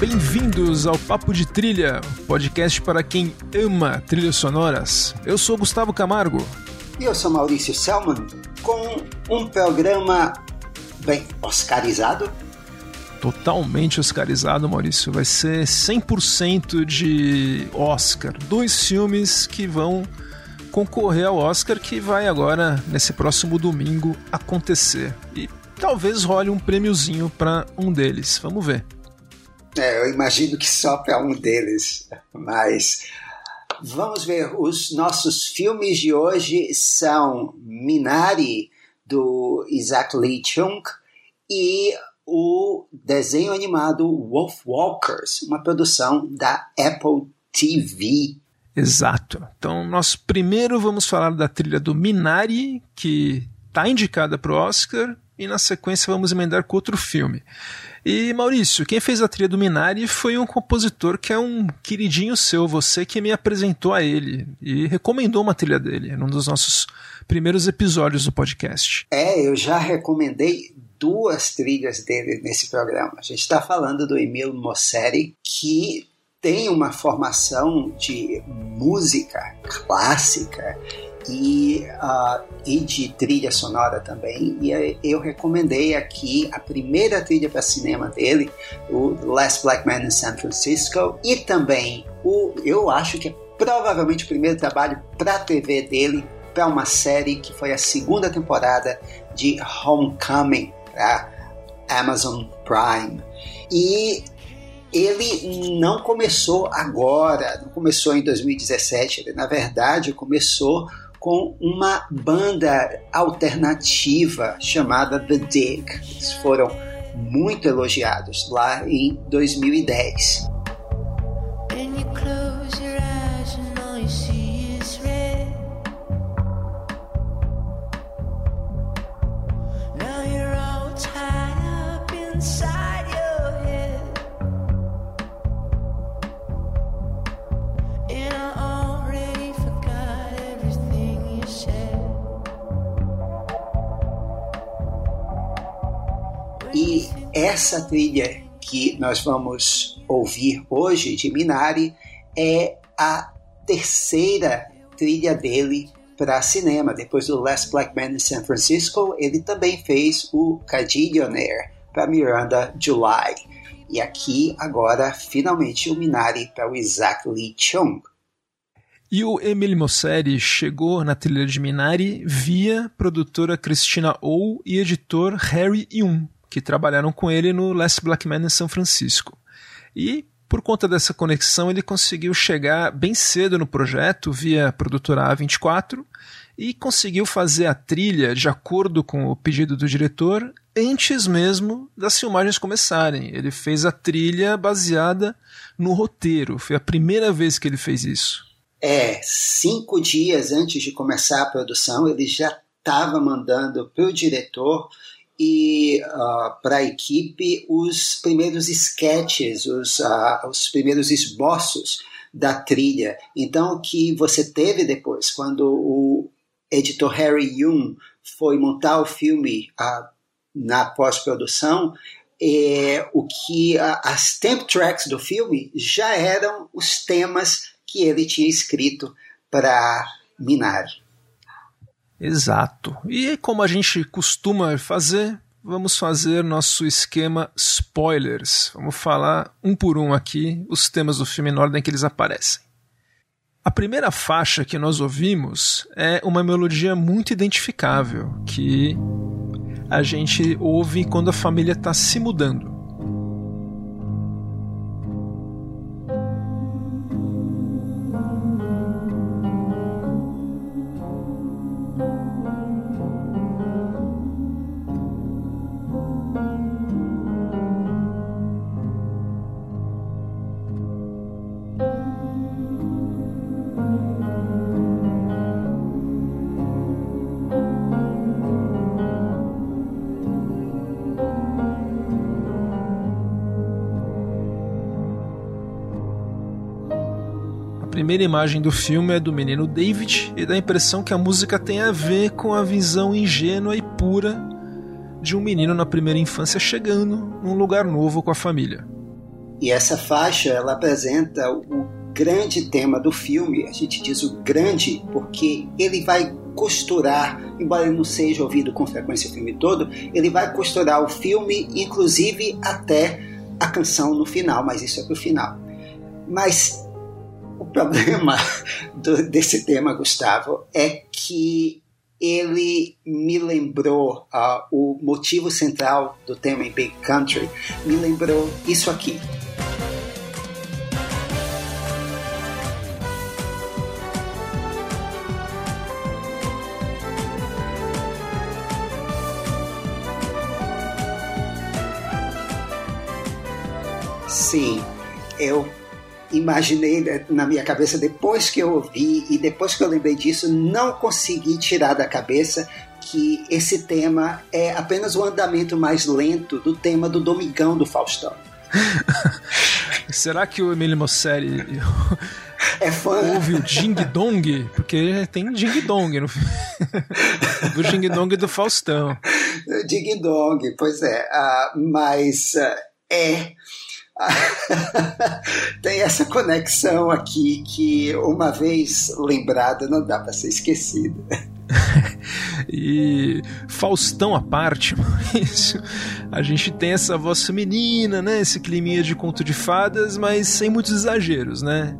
Bem-vindos ao Papo de Trilha, podcast para quem ama trilhas sonoras. Eu sou Gustavo Camargo. E eu sou Maurício Selman, com um programa bem oscarizado. Totalmente oscarizado, Maurício. Vai ser 100% de Oscar. Dois filmes que vão concorrer ao Oscar que vai agora, nesse próximo domingo, acontecer. E talvez role um prêmiozinho para um deles. Vamos ver. É, eu imagino que só para um deles, mas vamos ver. Os nossos filmes de hoje são Minari, do Isaac Lee Chung, e o desenho animado Wolf Walkers, uma produção da Apple TV. Exato. Então, nós primeiro vamos falar da trilha do Minari, que está indicada para o Oscar, e na sequência vamos emendar com outro filme. E Maurício, quem fez a trilha do Minari foi um compositor que é um queridinho seu, você que me apresentou a ele e recomendou uma trilha dele num dos nossos primeiros episódios do podcast. É, eu já recomendei duas trilhas dele nesse programa. A gente está falando do Emil Mosseri, que tem uma formação de música clássica e, uh, e de trilha sonora também. E eu recomendei aqui a primeira trilha para cinema dele, o Last Black Man in San Francisco, e também o, eu acho que é provavelmente o primeiro trabalho para TV dele, para uma série que foi a segunda temporada de Homecoming, para Amazon Prime. E ele não começou agora, não começou em 2017, ele na verdade começou com uma banda alternativa chamada The Dig. Eles foram muito elogiados lá em 2010. Essa trilha que nós vamos ouvir hoje de Minari é a terceira trilha dele para cinema. Depois do Last Black Man in San Francisco, ele também fez o Cardillionaire para Miranda July. E aqui, agora, finalmente, o Minari para o Isaac Lee Chung. E o Emile Mosseri chegou na trilha de Minari via produtora Christina Oh e editor Harry Young que trabalharam com ele no Last Black Man em São Francisco. E por conta dessa conexão, ele conseguiu chegar bem cedo no projeto via produtora A24 e conseguiu fazer a trilha de acordo com o pedido do diretor antes mesmo das filmagens começarem. Ele fez a trilha baseada no roteiro. Foi a primeira vez que ele fez isso. É, cinco dias antes de começar a produção, ele já estava mandando para o diretor e uh, ah, para a equipe os primeiros sketches, os, uh, os primeiros esboços da trilha. Então, o que você teve depois, quando o editor Harry Young foi montar o filme uh, na pós-produção, é, o que as temp tracks do filme já eram os temas que ele tinha escrito para Minari. Exato. E como a gente costuma fazer, vamos fazer nosso esquema spoilers. Vamos falar um por um aqui os temas do filme na ordem que eles aparecem. A primeira faixa que nós ouvimos é uma melodia muito identificável que a gente ouve quando a família está se mudando. Primeira imagem do filme é do menino David e dá a impressão que a música tem a ver com a visão ingênua e pura de um menino na primeira infância chegando num lugar novo com a família. E essa faixa ela apresenta o grande tema do filme. A gente diz o grande porque ele vai costurar, embora ele não seja ouvido com frequência o filme todo, ele vai costurar o filme, inclusive até a canção no final, mas isso é pro final. Mas problema do, desse tema, Gustavo, é que ele me lembrou uh, o motivo central do tema em Big Country, me lembrou isso aqui. Sim, eu imaginei na minha cabeça depois que eu ouvi e depois que eu lembrei disso, não consegui tirar da cabeça que esse tema é apenas o andamento mais lento do tema do Domingão do Faustão. Será que o Emílio Mosseri é fã? ouve o Ding Dong? Porque tem Ding Dong no do Ding Dong do Faustão. Ding Dong, pois é. Uh, mas uh, é tem essa conexão aqui que, uma vez lembrada, não dá para ser esquecida. e Faustão à parte, Maurício, a gente tem essa voz feminina, né? Esse climinha de conto de fadas, mas sem muitos exageros, né?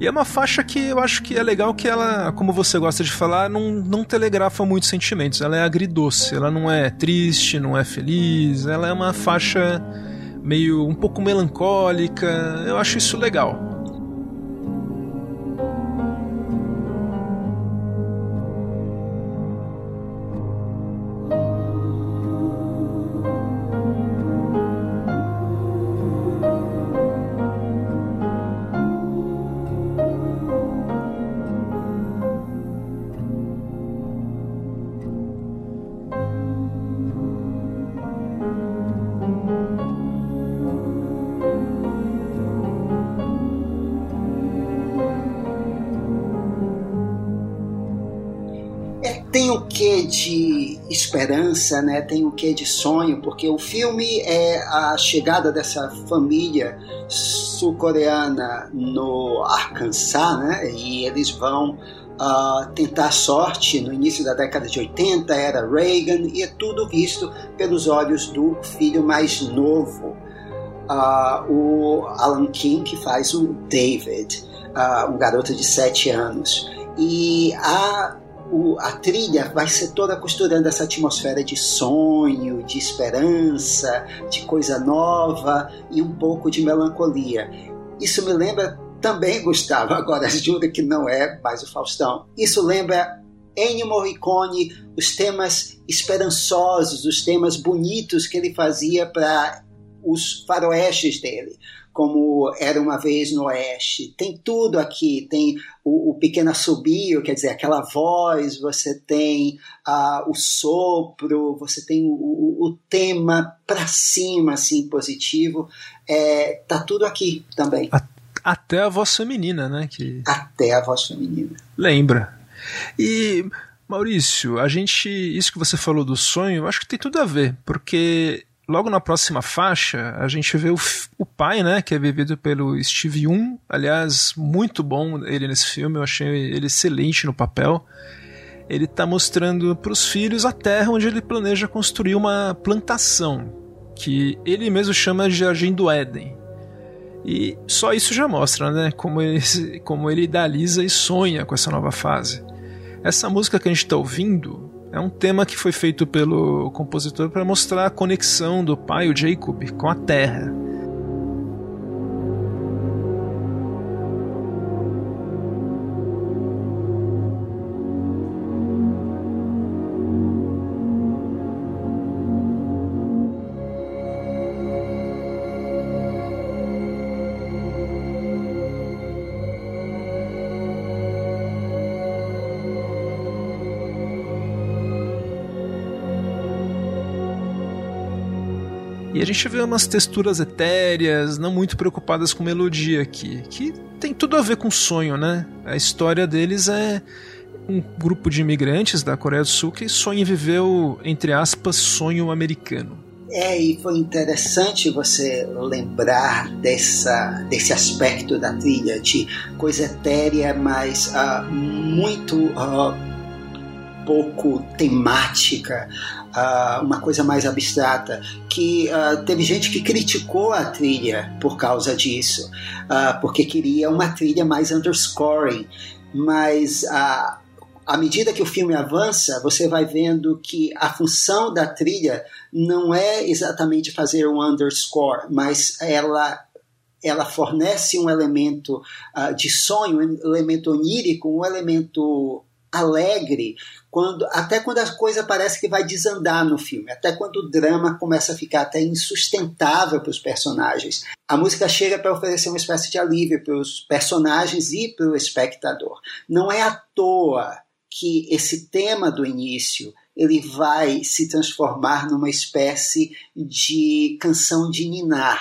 E é uma faixa que eu acho que é legal que ela, como você gosta de falar, não, não telegrafa muitos sentimentos. Ela é agridoce, ela não é triste, não é feliz, ela é uma faixa meio um pouco melancólica. Eu acho isso legal. Esperança, né? Tem o que de sonho, porque o filme é a chegada dessa família sul-coreana no Arkansas, né? E eles vão uh, tentar sorte no início da década de 80, era Reagan, e é tudo visto pelos olhos do filho mais novo, uh, o Alan King, que faz o David, uh, um garoto de 7 anos. E a o, a trilha vai ser toda costurando essa atmosfera de sonho, de esperança, de coisa nova e um pouco de melancolia. Isso me lembra também, Gustavo, agora juro que não é mais o Faustão. Isso lembra Ennio Morricone, os temas esperançosos, os temas bonitos que ele fazia para os faroestes dele como Era Uma Vez no Oeste. Tem tudo aqui, tem o, o pequeno assobio, quer dizer, aquela voz, você tem uh, o sopro, você tem o, o, o tema para cima, assim, positivo. É, tá tudo aqui também. Até a voz feminina, né? Que... Até a voz feminina. Lembra. E, Maurício, a gente. Isso que você falou do sonho, eu acho que tem tudo a ver, porque logo na próxima faixa, a gente vê o, o pai, né, que é vivido pelo Steve Young, aliás, muito bom ele nesse filme, eu achei ele excelente no papel. Ele está mostrando para os filhos a terra onde ele planeja construir uma plantação, que ele mesmo chama de Jardim do Éden. E só isso já mostra, né, como ele, como ele idealiza e sonha com essa nova fase. Essa música que a gente está ouvindo é um tema que foi feito pelo compositor para mostrar a conexão do pai, o Jacob, com a terra. A gente vê umas texturas etéreas, não muito preocupadas com melodia aqui, que tem tudo a ver com sonho, né? A história deles é um grupo de imigrantes da Coreia do Sul que sonha em viver o, entre aspas, sonho americano. É, e foi interessante você lembrar dessa, desse aspecto da trilha, de coisa etérea, mas uh, muito uh, pouco temática, uh, uma coisa mais abstrata, que teve gente que criticou a trilha por causa disso, porque queria uma trilha mais underscoring, mas a à medida que o filme avança, você vai vendo que a função da trilha não é exatamente fazer um underscore, mas ela ela fornece um elemento uh, de sonho, um elemento onírico, um elemento alegre, quando até quando a coisa parece que vai desandar no filme, até quando o drama começa a ficar até insustentável para os personagens. A música chega para oferecer uma espécie de alívio para os personagens e para o espectador. Não é à toa que esse tema do início ele vai se transformar numa espécie de canção de ninar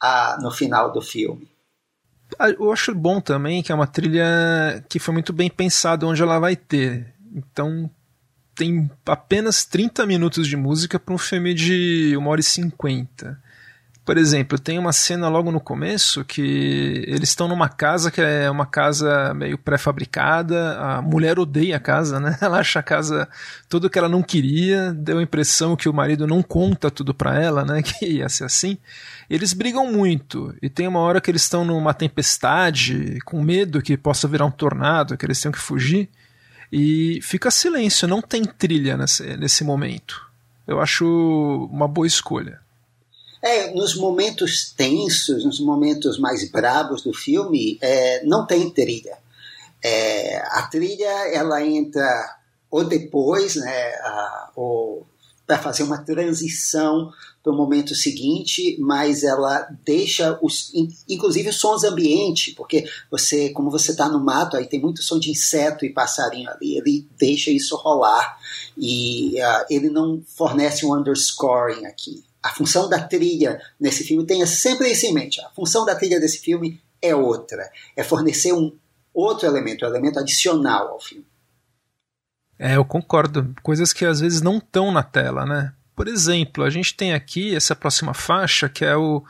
ah, no final do filme. Ah, eu acho bom também que é uma trilha que foi muito bem pensada onde ela vai ter. Então tem apenas 30 minutos de música para um filme de 1 hora e 50. Por exemplo, tem uma cena logo no começo que eles estão numa casa que é uma casa meio pré-fabricada. A mulher odeia a casa, né? Ela acha a casa tudo que ela não queria. Deu a impressão que o marido não conta tudo para ela, né? Que ia ser assim. Eles brigam muito e tem uma hora que eles estão numa tempestade, com medo que possa virar um tornado, que eles tenham que fugir. E fica silêncio, não tem trilha nesse, nesse momento. Eu acho uma boa escolha. É, nos momentos tensos, nos momentos mais bravos do filme, é, não tem trilha. É, a trilha ela entra ou depois, né, para fazer uma transição para o momento seguinte, mas ela deixa os, inclusive os sons ambiente, porque você, como você está no mato, aí tem muito som de inseto e passarinho ali, ele deixa isso rolar e uh, ele não fornece um underscoring aqui a função da trilha nesse filme, tenha sempre isso em mente. A função da trilha desse filme é outra. É fornecer um outro elemento, um elemento adicional ao filme. É, eu concordo. Coisas que às vezes não estão na tela, né? Por exemplo, a gente tem aqui essa próxima faixa que é o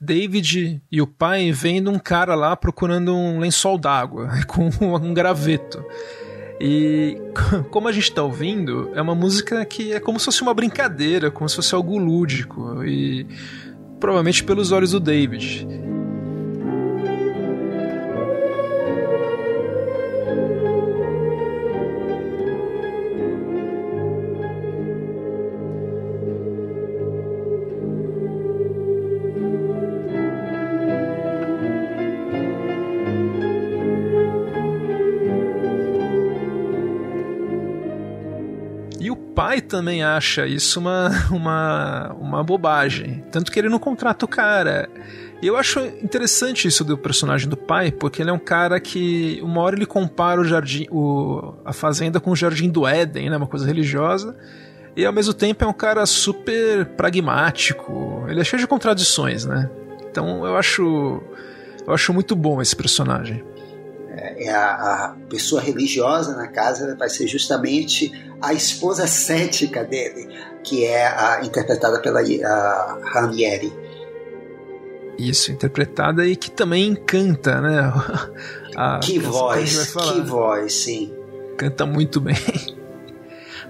David e o pai vendo um cara lá procurando um lençol d'água com um graveto. E como a gente está ouvindo, é uma música que é como se fosse uma brincadeira, como se fosse algo lúdico e provavelmente pelos olhos do David. Pai também acha isso uma, uma, uma bobagem. Tanto que ele não contrata o cara. E eu acho interessante isso do personagem do pai, porque ele é um cara que uma hora ele compara o jardim, o, a fazenda com o jardim do Éden, né, uma coisa religiosa, e ao mesmo tempo é um cara super pragmático. Ele é cheio de contradições, né? Então eu acho eu acho muito bom esse personagem. É, é a, a pessoa religiosa na casa vai ser justamente a esposa cética dele, que é a, interpretada pela a Ranieri. Isso, interpretada e que também encanta, né? A, que voz, que voz, sim. Canta muito bem.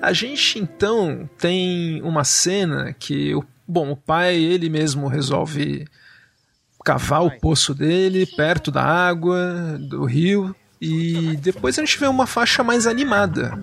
A gente então tem uma cena que o bom, o pai ele mesmo resolve cavar o poço dele perto da água, do rio, e depois a gente vê uma faixa mais animada.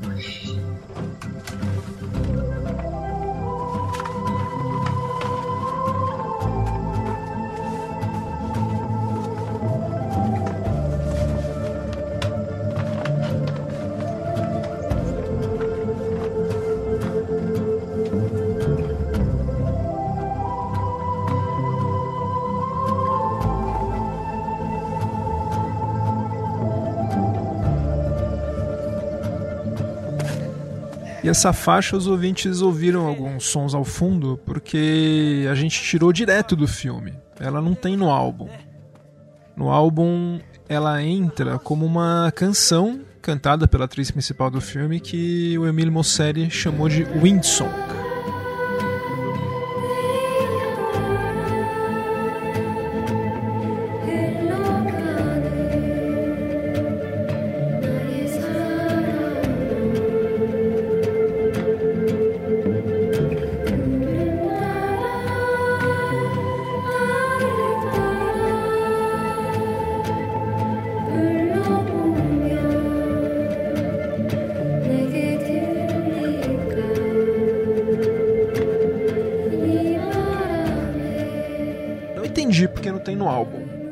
Essa faixa os ouvintes ouviram alguns sons ao fundo porque a gente tirou direto do filme. Ela não tem no álbum. No álbum ela entra como uma canção cantada pela atriz principal do filme que o Emile Mosseri chamou de Windsong.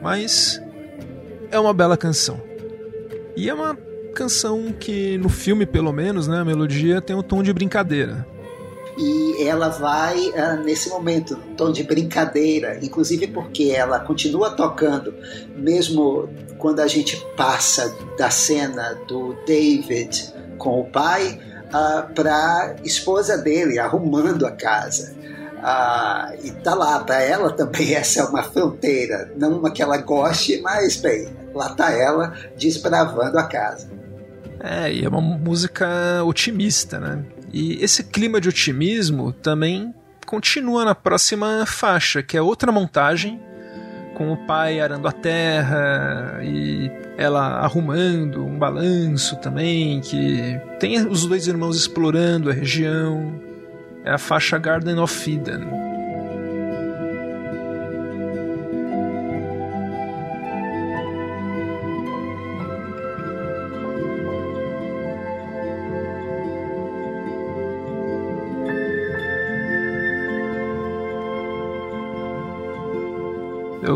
Mas é uma bela canção. E é uma canção que no filme, pelo menos, né, a melodia tem um tom de brincadeira. E ela vai uh, nesse momento, um tom de brincadeira, inclusive porque ela continua tocando, mesmo quando a gente passa da cena do David com o pai uh, ah, para esposa dele arrumando a casa. Ah, e tá lá, para ela também essa é uma fronteira, não uma que ela goste, mas bem, lá tá ela desbravando a casa. É, e é uma música otimista, né? E esse clima de otimismo também continua na próxima faixa, que é outra montagem, com o pai arando a terra e ela arrumando um balanço também, que tem os dois irmãos explorando a região é a faixa Garden of Eden.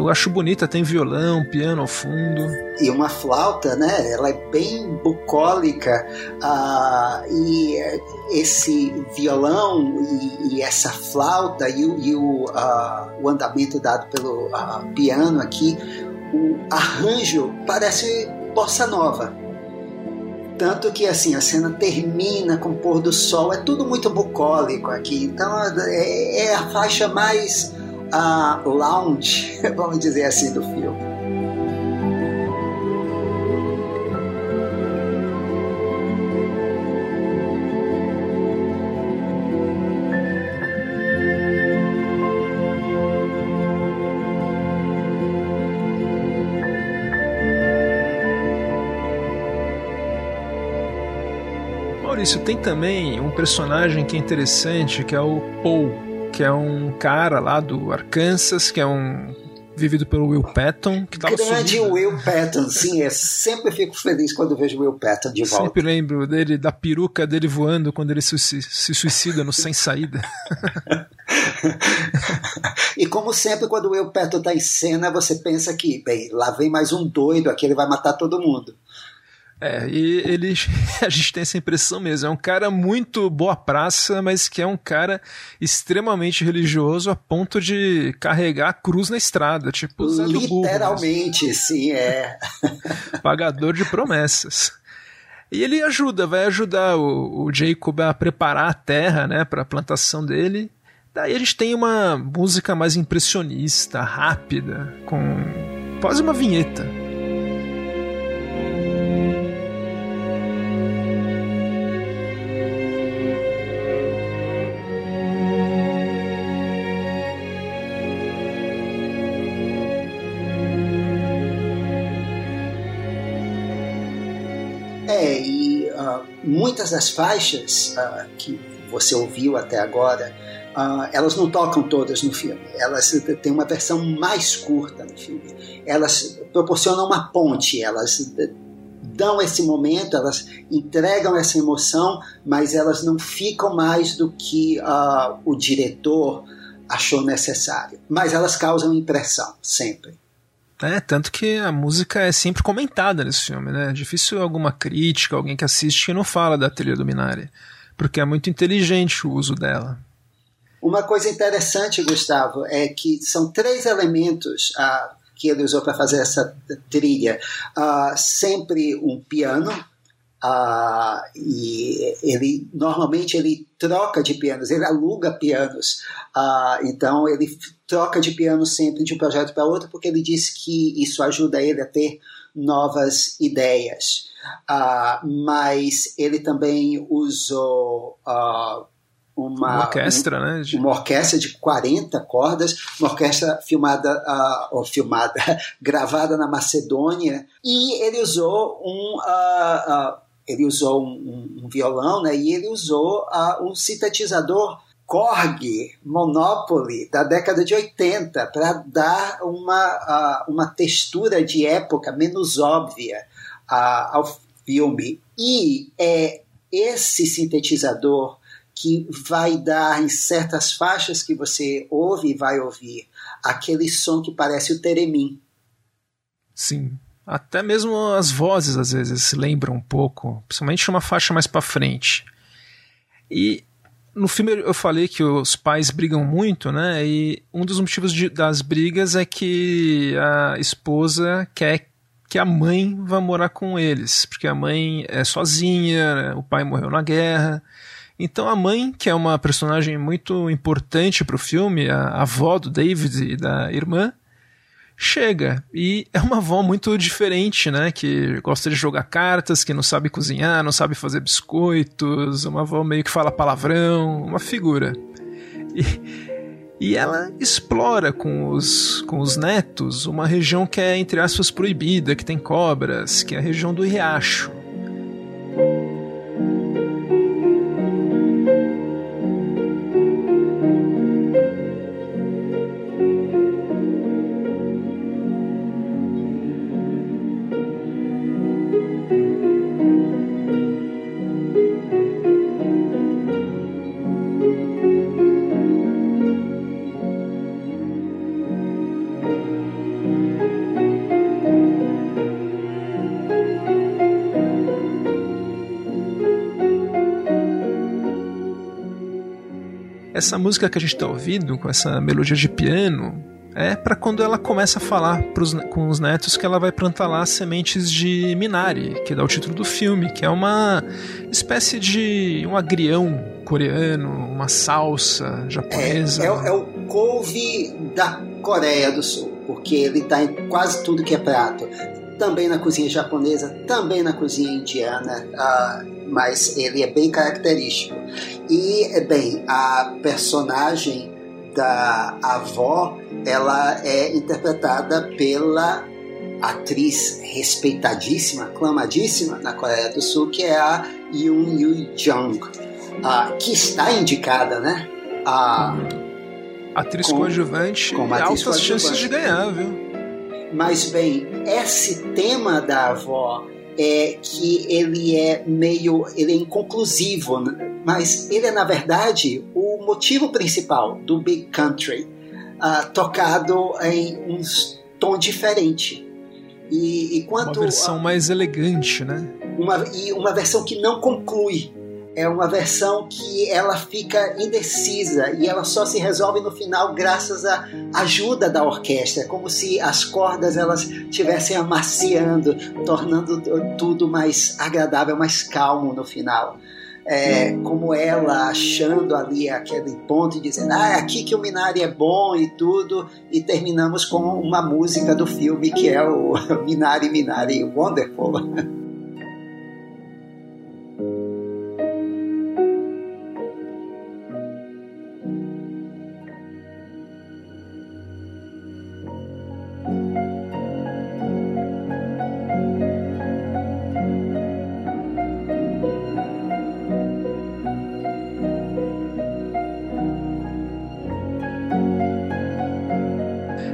Eu acho bonita, tem violão, piano ao fundo. E uma flauta, né? Ela é bem bucólica. Uh, e esse violão e, e essa flauta e, e o, uh, o, andamento dado pelo uh, piano aqui, o arranjo parece bossa nova. Tanto que assim a cena termina com o pôr do sol, é tudo muito bucólico aqui. Então é, é a faixa mais a lounge, vamos dizer assim, do filme. Maurício, tem também um personagem que é interessante, que é o Paul que é um cara lá do Arkansas, que é um vivido pelo Will Patton. Que tava Grande subindo. Will Patton, sim, eu sempre fico feliz quando vejo o Will Patton de volta. Sempre lembro dele, da peruca dele voando quando ele se, se suicida no Sem Saída. e como sempre, quando o Will Patton está em cena, você pensa que, bem, lá vem mais um doido, aqui ele vai matar todo mundo. É, e ele, a gente tem essa impressão mesmo. É um cara muito boa praça, mas que é um cara extremamente religioso a ponto de carregar a cruz na estrada, tipo Literalmente, burro, sim, é. Pagador de promessas. E ele ajuda, vai ajudar o, o Jacob a preparar a terra, né, para a plantação dele. Daí a gente tem uma música mais impressionista, rápida, com quase uma vinheta. Muitas das faixas uh, que você ouviu até agora, uh, elas não tocam todas no filme. Elas têm uma versão mais curta no filme. Elas proporcionam uma ponte, elas dão esse momento, elas entregam essa emoção, mas elas não ficam mais do que uh, o diretor achou necessário. Mas elas causam impressão, sempre. É, tanto que a música é sempre comentada nesse filme, né? É difícil alguma crítica, alguém que assiste que não fala da trilha do Minari, porque é muito inteligente o uso dela. Uma coisa interessante, Gustavo, é que são três elementos ah, que ele usou para fazer essa trilha. Ah, sempre um piano, Uh, e ele normalmente ele troca de pianos, ele aluga pianos. Uh, então ele troca de piano sempre de um projeto para outro porque ele diz que isso ajuda ele a ter novas ideias. Uh, mas ele também usou uma, uma, orquestra, um, né? De... Uma orquestra de 40 cordas, uma orquestra filmada, uh, ou filmada, gravada na Macedônia, e ele usou um, uh, uh, ele usou um, um, violão, né? E ele usou um sintetizador Korg Monopoly da década de 80 para dar uma, uma textura de época menos óbvia ao filme. E é esse sintetizador que vai dar em certas faixas que você ouve e vai ouvir aquele som que parece o teremim. Sim. Até mesmo as vozes às vezes se lembram um pouco, principalmente uma faixa mais para frente. E no filme eu falei que os pais brigam muito, né? E um dos motivos de, das brigas é que a esposa quer que a mãe vá morar com eles, porque a mãe é sozinha, né? o pai morreu na guerra. Então a mãe, que é uma personagem muito importante para o filme, a avó do David e da irmã, chega e é uma avó muito diferente, né? Que gosta de jogar cartas, que não sabe cozinhar, não sabe fazer biscoitos, uma avó meio que fala palavrão, uma figura. E, e ela explora com os, com os netos uma região que é, entre aspas, proibida, que tem cobras, que é a região do riacho. Essa música que a gente está ouvindo, com essa melodia de piano, é para quando ela começa a falar pros, com os netos que ela vai plantar lá sementes de Minari, que dá o título do filme, que é uma espécie de um agrião coreano, uma salsa japonesa. É, é, é o couve da Coreia do Sul, porque ele está em quase tudo que é prato. Também na cozinha japonesa, também na cozinha indiana. Uh, mas ele é bem característico. E, bem, a personagem da avó, ela é interpretada pela atriz respeitadíssima, aclamadíssima na Coreia do Sul, que é a Yoon Yoo Jung, uh, que está indicada, né? Uh, atriz com, coadjuvante com atriz altas chances de ganhar, viu? Mas bem, esse tema da avó é que ele é meio ele é inconclusivo, né? Mas ele é na verdade o motivo principal do Big Country, uh, tocado em um tom diferente. E, e quanto uma versão a, mais elegante, né? Uma, e uma versão que não conclui é uma versão que ela fica indecisa e ela só se resolve no final graças à ajuda da orquestra, como se as cordas elas estivessem amaciando, tornando tudo mais agradável, mais calmo no final. É, como ela achando ali aquele ponto e dizendo ah, é aqui que o Minari é bom e tudo e terminamos com uma música do filme que é o Minari Minari Wonderful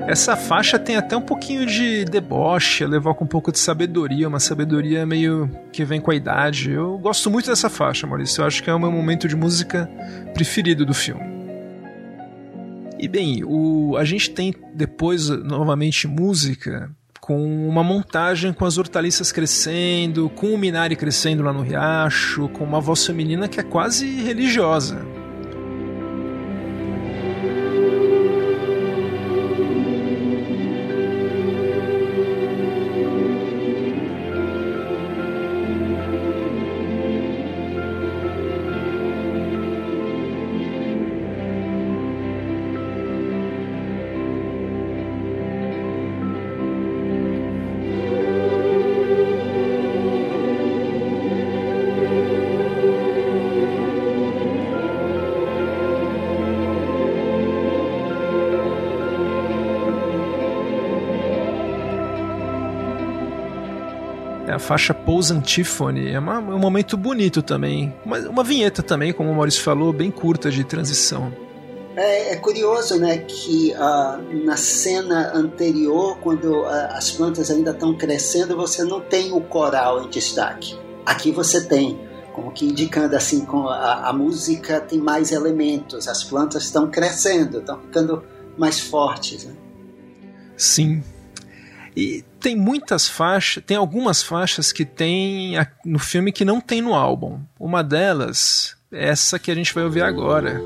Essa faixa tem até um pouquinho de deboche, levar com um pouco de sabedoria, uma sabedoria meio que vem com a idade. Eu gosto muito dessa faixa, Maurício. Eu acho que é o meu momento de música preferido do filme. E bem, o, a gente tem depois novamente música com uma montagem com as hortaliças crescendo, com o Minari crescendo lá no riacho, com uma voz feminina que é quase religiosa. Faixa Pose Antiphone. É, uma, um momento bonito também. Uma, uma vinheta também, como o Maurício falou, bem curta de transição. É, é, curioso, né, que uh, na cena anterior, quando uh, as plantas ainda estão crescendo, você não tem o coral em destaque. Aqui você tem, como que indicando assim, com a, a música tem mais elementos, as plantas estão crescendo, estão ficando mais fortes. Né? Sim. E tem muitas faixas, tem algumas faixas que tem no filme que não tem no álbum. Uma delas é essa que a gente vai ouvir agora.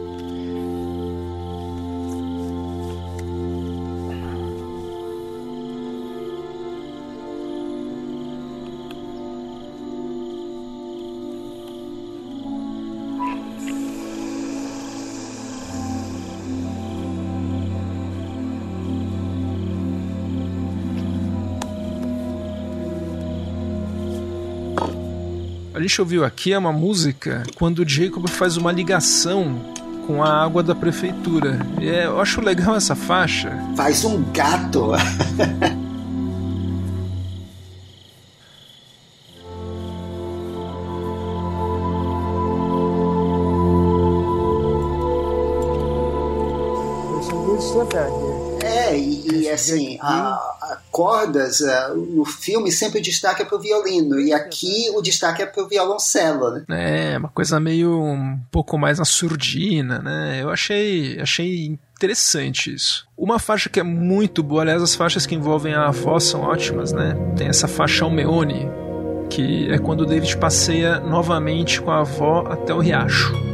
Gente ouviu aqui é uma música quando Jacob faz uma ligação com a água da prefeitura. É, eu acho legal essa faixa. Faz um gato. a, cordas, uh, no filme sempre o destaque é pro violino, e aqui o destaque é pro violoncelo, né? É, uma coisa meio um pouco mais na surdina, né? Eu achei, achei interessante isso. Uma faixa que é muito boa, aliás, as faixas que envolvem a voz são ótimas, né? Tem essa faixa Almeone, que é quando o David passeia novamente com a avó até o riacho.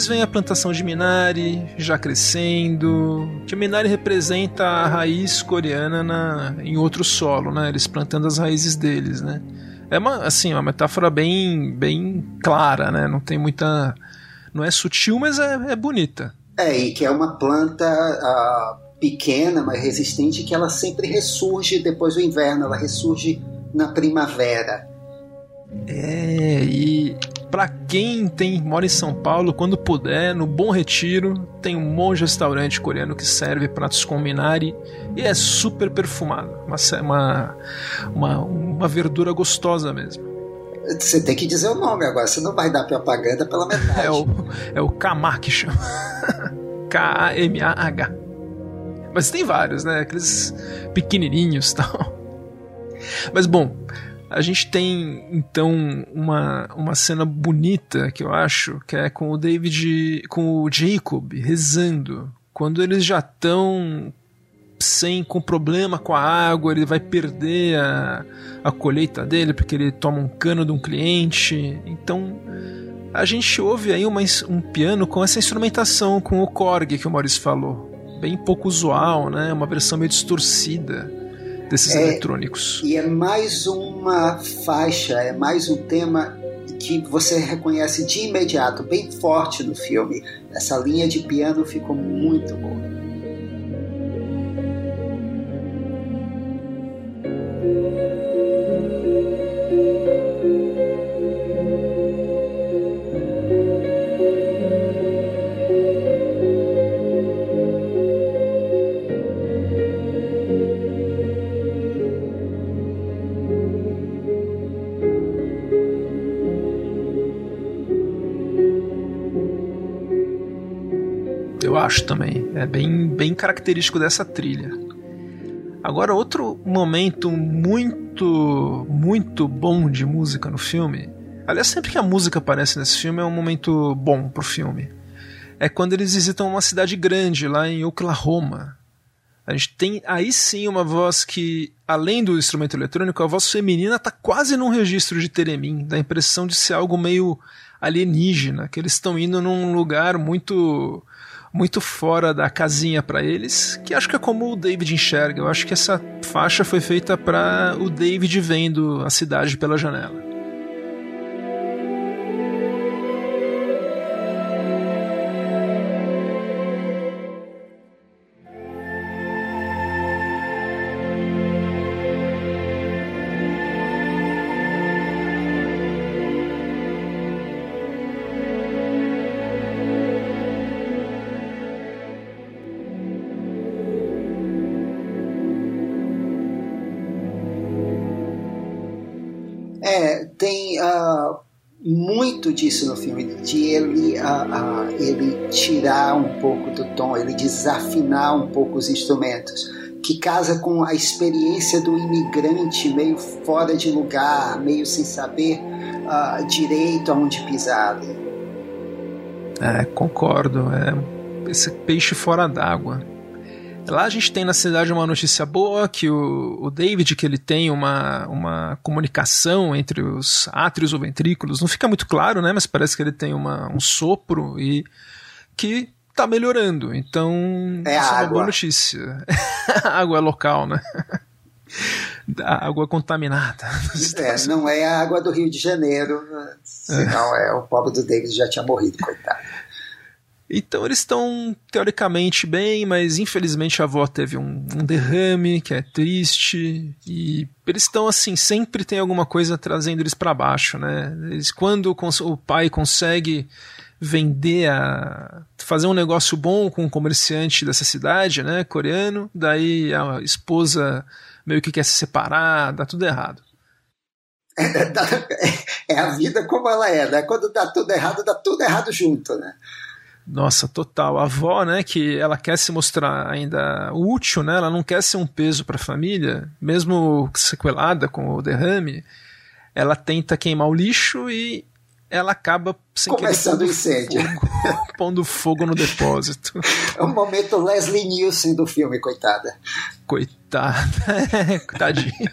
Eles veem a plantação de Minari já crescendo, que Minari representa a raiz coreana na, em outro solo, né? Eles plantando as raízes deles, né? É uma, assim, uma metáfora bem, bem clara, né? Não tem muita... Não é sutil, mas é, é bonita. É, e que é uma planta uh, pequena, mas resistente, que ela sempre ressurge depois do inverno, ela ressurge na primavera. É, e para quem tem mora em São Paulo, quando puder, no Bom Retiro, tem um de restaurante coreano que serve pratos com minari e é super perfumado. Uma, uma, uma, uma verdura gostosa mesmo. Você tem que dizer o nome agora, você não vai dar propaganda pela metade. É o, é o Kamah que chama. K-A-M-A-H. Mas tem vários, né? Aqueles pequenininhos e tal. Mas bom, a gente tem então uma, uma cena bonita que eu acho, que é com o David, com o Jacob rezando, quando eles já estão sem com problema com a água, ele vai perder a, a colheita dele porque ele toma um cano de um cliente. Então a gente ouve aí uma, um piano com essa instrumentação, com o Korg que o Maurício falou. Bem pouco usual, né? Uma versão meio distorcida desses é, eletrônicos. E é mais uma faixa, é mais um tema que você reconhece de imediato, bem forte no filme. Essa linha de piano ficou muito boa. Acho também. É bem, bem característico dessa trilha. Agora, outro momento muito, muito bom de música no filme. Aliás, sempre que a música aparece nesse filme é um momento bom pro filme. É quando eles visitam uma cidade grande lá em Oklahoma. A gente tem aí sim uma voz que, além do instrumento eletrônico, a voz feminina tá quase num registro de Teremin, dá a impressão de ser algo meio alienígena, que eles estão indo num lugar muito muito fora da casinha para eles, que acho que é como o David enxerga. Eu acho que essa faixa foi feita para o David vendo a cidade pela janela. Disso no filme, de ele, uh, uh, ele tirar um pouco do tom, ele desafinar um pouco os instrumentos, que casa com a experiência do imigrante meio fora de lugar, meio sem saber direito aonde pisar. É, concordo. É esse peixe fora d'água. Lá a gente tem na cidade uma notícia boa, que o, o David, que ele tem uma, uma comunicação entre os átrios ou ventrículos, não fica muito claro, né, mas parece que ele tem uma, um sopro e que tá melhorando, então é isso água. é uma boa notícia. a água é local, né? A água contaminada. É, não é a água do Rio de Janeiro, senão é. é o pobre do David já tinha morrido, coitado. Então eles estão teoricamente bem, mas infelizmente a avó teve um, um derrame que é triste e eles estão assim sempre tem alguma coisa trazendo eles para baixo, né? Eles, quando o pai consegue vender a fazer um negócio bom com um comerciante dessa cidade, né, coreano, daí a esposa meio que quer se separar, dá tudo errado. É, a vida como ela é, né? Quando dá tudo errado, dá tudo errado junto, né? Nossa, total. A avó, né, que ela quer se mostrar ainda útil, né? Ela não quer ser um peso para a família, mesmo sequelada com o derrame. Ela tenta queimar o lixo e ela acaba sem Começando querer, incêndio. Fogo, pondo fogo no depósito. É o momento Leslie Nielsen do filme, coitada. Coitada, tadinha.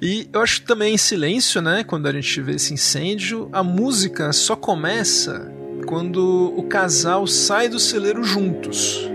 E eu acho também em silêncio, né? Quando a gente vê esse incêndio, a música só começa quando o casal sai do celeiro juntos.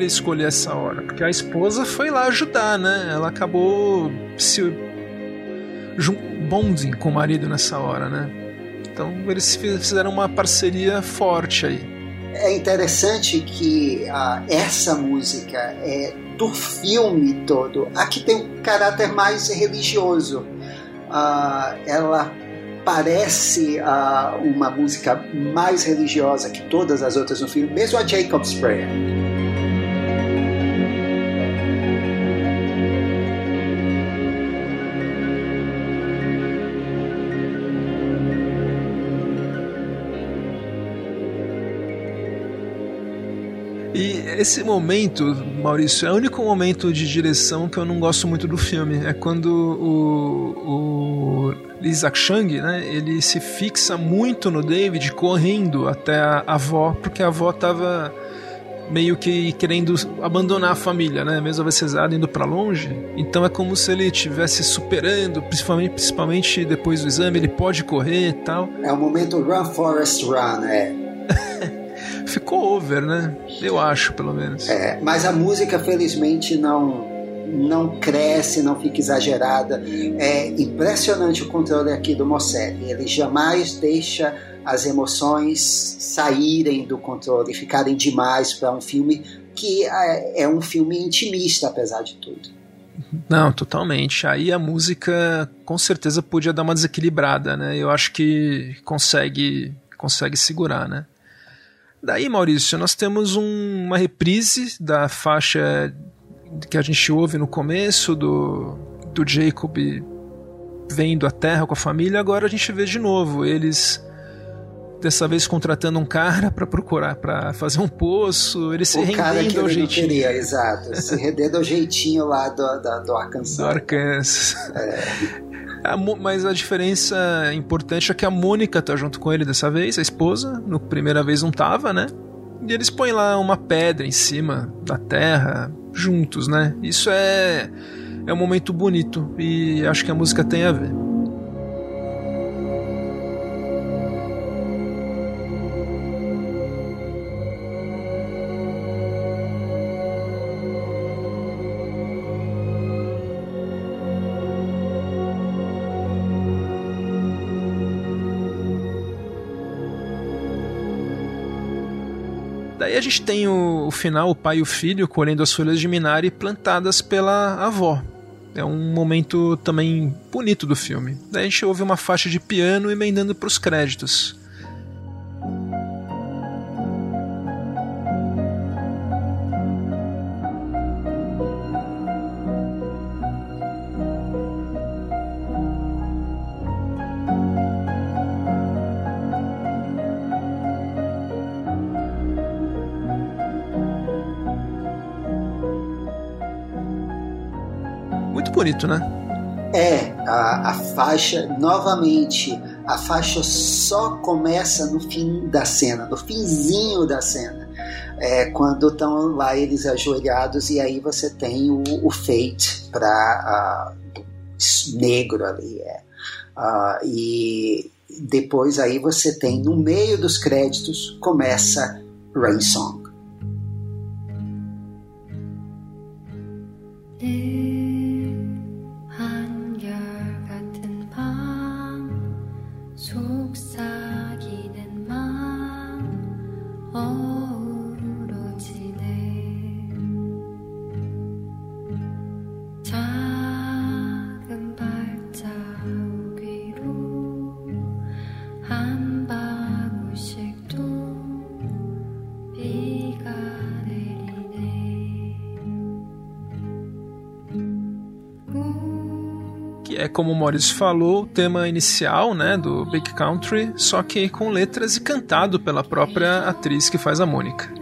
Ele escolher essa hora, porque a esposa foi lá ajudar, né? Ela acabou se bonding com o marido nessa hora, né? Então eles fizeram uma parceria forte aí. É interessante que uh, essa música é do filme todo. Aqui tem um caráter mais religioso. Uh, ela parece uh, uma música mais religiosa que todas as outras no filme, mesmo a Jacob's Prayer. Esse momento, Maurício, é o único momento de direção que eu não gosto muito do filme. É quando o, o Lee Zak-chang, né, ele se fixa muito no David correndo até a avó, porque a avó tava meio que querendo abandonar a família, né? Mesmo avessezado indo para longe. Então é como se ele estivesse superando, principalmente, principalmente depois do exame, ele pode correr e tal. É o momento Run Forest Run, é. ficou over, né? Eu acho, pelo menos. É, mas a música, felizmente, não não cresce, não fica exagerada. É impressionante o controle aqui do Mosselli. Ele jamais deixa as emoções saírem do controle, ficarem demais para um filme que é, é um filme intimista, apesar de tudo. Não, totalmente. Aí a música com certeza podia dar uma desequilibrada, né? Eu acho que consegue consegue segurar, né? Daí, Maurício, nós temos um, uma reprise da faixa que a gente ouve no começo do, do Jacob vendo a terra com a família. Agora a gente vê de novo eles dessa vez contratando um cara para procurar, para fazer um poço, ele se o rendendo ao jeitinho. Queria, exato, se rendendo ao jeitinho lá do, do, do Arkansas. Do Arkansas. É. A, mas a diferença importante é que a Mônica tá junto com ele dessa vez, a esposa. No primeira vez não tava, né? E eles põem lá uma pedra em cima da terra, juntos, né? Isso é, é um momento bonito e acho que a música tem a ver. A gente tem o, o final, o pai e o filho colhendo as folhas de minari plantadas pela avó. É um momento também bonito do filme. Daí a gente ouve uma faixa de piano emendando para os créditos. Né? É, a, a faixa, novamente, a faixa só começa no fim da cena, no finzinho da cena. É, quando estão lá eles ajoelhados e aí você tem o, o Fate para negro ali. É. Uh, e depois aí você tem no meio dos créditos começa Rain Song. Como o Morris falou, o tema inicial, né, do Big Country, só que com letras e cantado pela própria atriz que faz a Mônica.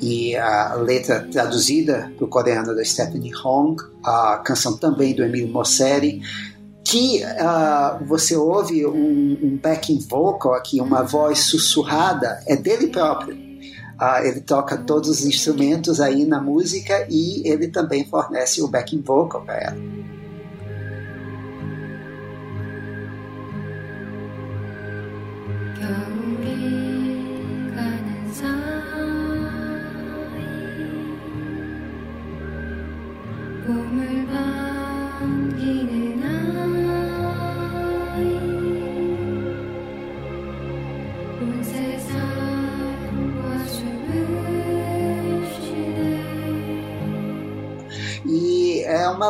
E a letra traduzida para o coreano da Stephanie Hong, a canção também do Emilio Mosseri, que uh, você ouve um, um backing vocal aqui, uma voz sussurrada, é dele próprio. Uh, ele toca todos os instrumentos aí na música e ele também fornece o backing vocal para ela.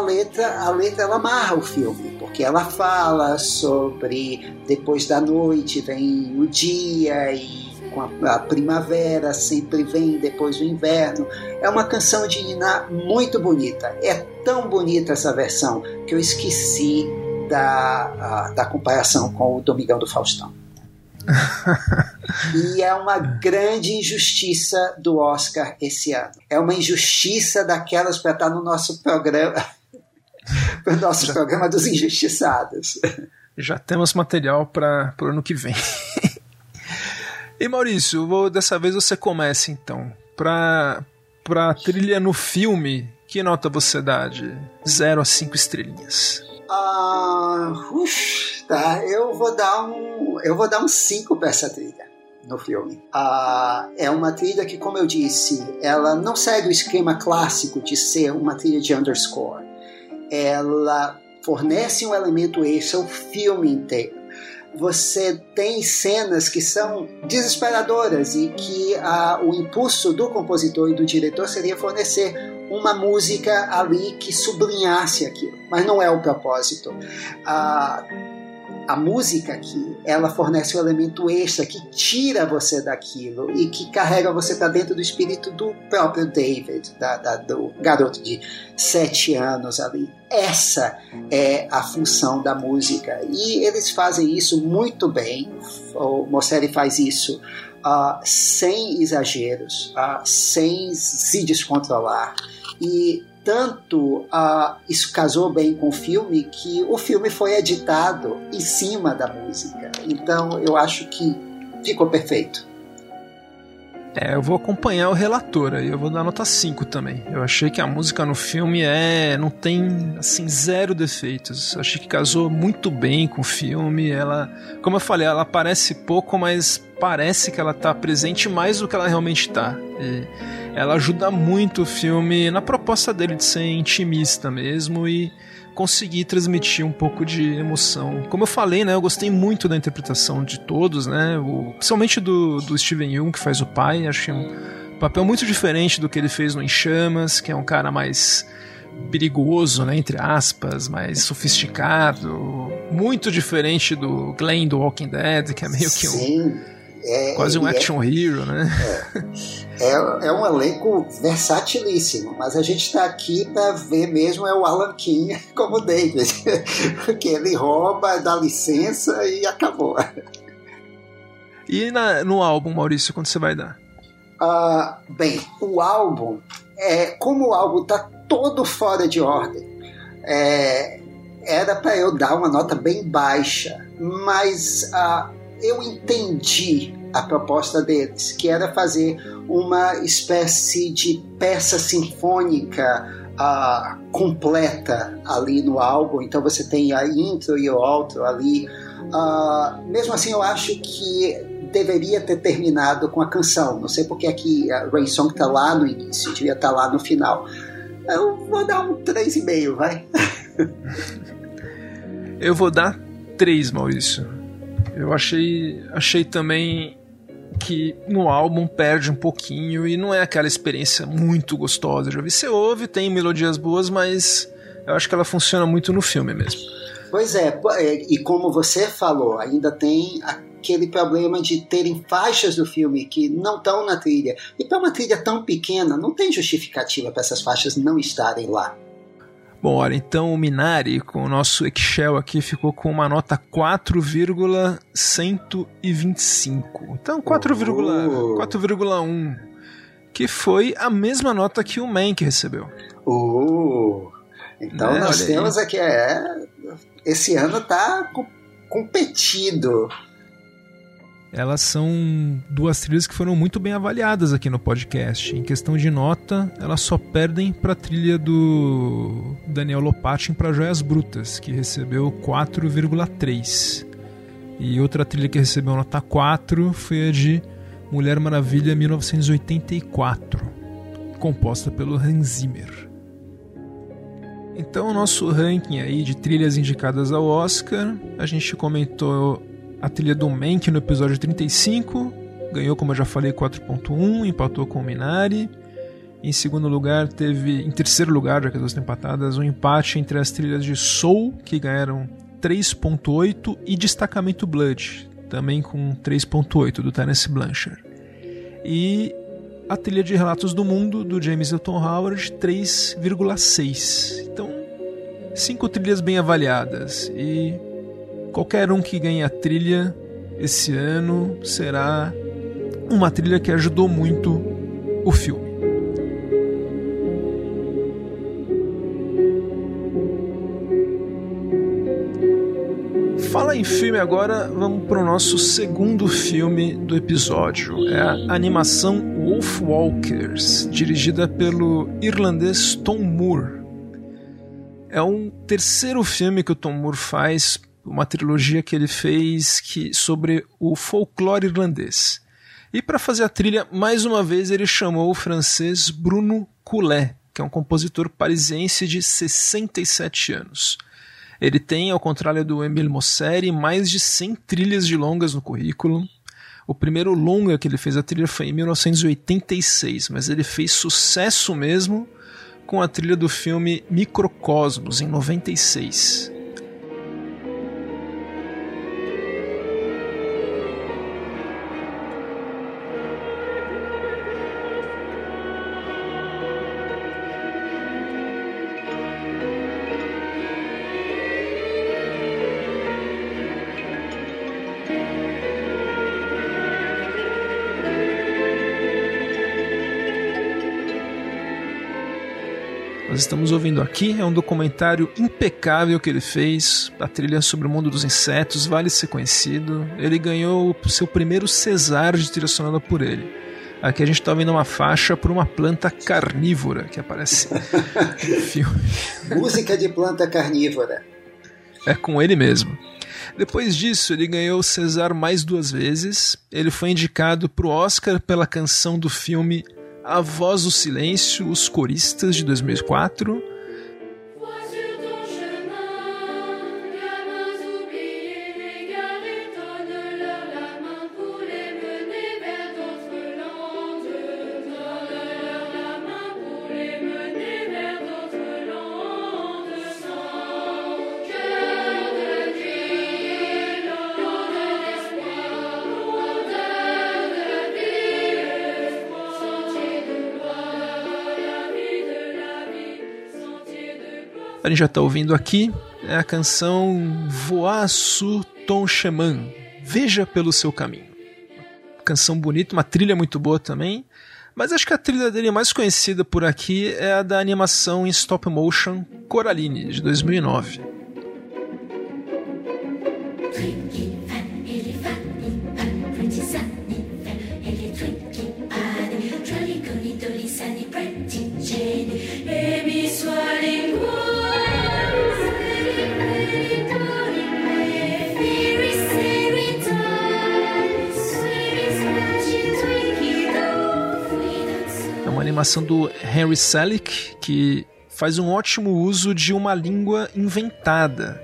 Letra, a letra ela amarra o filme, porque ela fala sobre depois da noite vem o dia e com a, a primavera sempre vem depois do inverno. É uma canção de Nina muito bonita. É tão bonita essa versão que eu esqueci da, a, da comparação com o Domingão do Faustão. e é uma grande injustiça do Oscar esse ano. É uma injustiça daquelas para estar no nosso programa para o nosso já, programa dos injustiçados. Já temos material para o ano que vem. e Maurício, vou, dessa vez você começa então. Para a trilha no filme, que nota você dá de 0 a 5 estrelinhas? Ah, uf, tá. Eu vou dar um, eu vou dar um 5 para essa trilha no filme. Ah, é uma trilha que, como eu disse, ela não segue o esquema clássico de ser uma trilha de underscore ela fornece um elemento extra o filme inteiro. Você tem cenas que são desesperadoras e que ah, o impulso do compositor e do diretor seria fornecer uma música ali que sublinhasse aquilo, mas não é o propósito. Ah, a música aqui, ela fornece um elemento extra que tira você daquilo e que carrega você para dentro do espírito do próprio David, da, da, do garoto de sete anos ali. Essa é a função da música e eles fazem isso muito bem. O Mosseri faz isso uh, sem exageros, uh, sem se descontrolar e tanto uh, isso casou bem com o filme que o filme foi editado em cima da música. Então eu acho que ficou perfeito. É, eu vou acompanhar o relator aí, eu vou dar nota 5 também. Eu achei que a música no filme é. não tem, assim, zero defeitos. Eu achei que casou muito bem com o filme. Ela, como eu falei, ela aparece pouco, mas parece que ela tá presente mais do que ela realmente tá. E ela ajuda muito o filme na proposta dele de ser intimista mesmo e conseguir transmitir um pouco de emoção. Como eu falei, né, eu gostei muito da interpretação de todos, né, o, principalmente do, do Steven Yeun, que faz o pai, acho que é um papel muito diferente do que ele fez no Em Chamas, que é um cara mais perigoso, né, entre aspas, mais sofisticado, muito diferente do Glenn do Walking Dead, que é meio que um é, quase um é action é, hero, né? É, é, é, um elenco versatilíssimo, mas a gente está aqui para ver mesmo é o Alan King como David, porque ele rouba, dá licença e acabou. E na, no álbum, Maurício, quando você vai dar? Uh, bem, o álbum, é, como o álbum tá todo fora de ordem, é, era para eu dar uma nota bem baixa, mas uh, eu entendi a proposta deles, que era fazer uma espécie de peça sinfônica uh, completa ali no álbum. Então você tem a intro e o outro ali. Uh, mesmo assim, eu acho que deveria ter terminado com a canção. Não sei porque aqui a Rain Song tá lá no início, devia estar tá lá no final. Eu vou dar um 3,5, vai. eu vou dar 3, Maurício. Eu achei, achei também que no álbum perde um pouquinho e não é aquela experiência muito gostosa. Já vi, você ouve, tem melodias boas, mas eu acho que ela funciona muito no filme mesmo. Pois é, é e como você falou, ainda tem aquele problema de terem faixas do filme que não estão na trilha. E para uma trilha tão pequena, não tem justificativa para essas faixas não estarem lá. Bom, olha, então o Minari, com o nosso Excel aqui, ficou com uma nota 4,125. Então 4,1, que foi a mesma nota que o Mank recebeu. Uh, então né? nós olha temos aí. aqui, é, esse ano tá competido elas são duas trilhas que foram muito bem avaliadas aqui no podcast. Em questão de nota, elas só perdem para a trilha do Daniel Lopatin para Joias Brutas, que recebeu 4,3. E outra trilha que recebeu nota 4 foi a de Mulher Maravilha 1984, composta pelo Hans Zimmer. Então, o nosso ranking aí de trilhas indicadas ao Oscar, a gente comentou a trilha do Mank no episódio 35 ganhou, como eu já falei, 4.1, empatou com o Minari. Em segundo lugar, teve, em terceiro lugar, já que as duas estão empatadas, um empate entre as trilhas de Soul, que ganharam 3.8, e Destacamento Blood, também com 3.8, do Terence Blanchard. E a trilha de Relatos do Mundo, do James Hilton Howard, 3,6. Então, cinco trilhas bem avaliadas. E Qualquer um que ganhe a trilha esse ano será uma trilha que ajudou muito o filme. Fala em filme agora, vamos para o nosso segundo filme do episódio. É a animação Wolf Walkers, dirigida pelo irlandês Tom Moore. É um terceiro filme que o Tom Moore faz uma trilogia que ele fez que, sobre o folclore irlandês. E para fazer a trilha, mais uma vez ele chamou o francês Bruno Coulet, que é um compositor parisiense de 67 anos. Ele tem, ao contrário do Emile Mosseri, mais de 100 trilhas de longas no currículo. O primeiro longa que ele fez a trilha foi em 1986, mas ele fez sucesso mesmo com a trilha do filme Microcosmos, em 96. Estamos ouvindo aqui é um documentário impecável que ele fez, a trilha sobre o mundo dos insetos, vale ser conhecido. Ele ganhou o seu primeiro Cesar de trilha sonora por ele. Aqui a gente está ouvindo uma faixa por uma planta carnívora que aparece no filme. Música de planta carnívora. É com ele mesmo. Depois disso, ele ganhou o Cesar mais duas vezes. Ele foi indicado para o Oscar pela canção do filme A Voz do Silêncio, Os Coristas de 2004 a gente já está ouvindo aqui, é a canção sur ton chemin, Veja pelo seu caminho. Canção bonita, uma trilha muito boa também. Mas acho que a trilha dele mais conhecida por aqui é a da animação em stop motion Coraline, de 2009. Animação do Henry Selick, que faz um ótimo uso de uma língua inventada.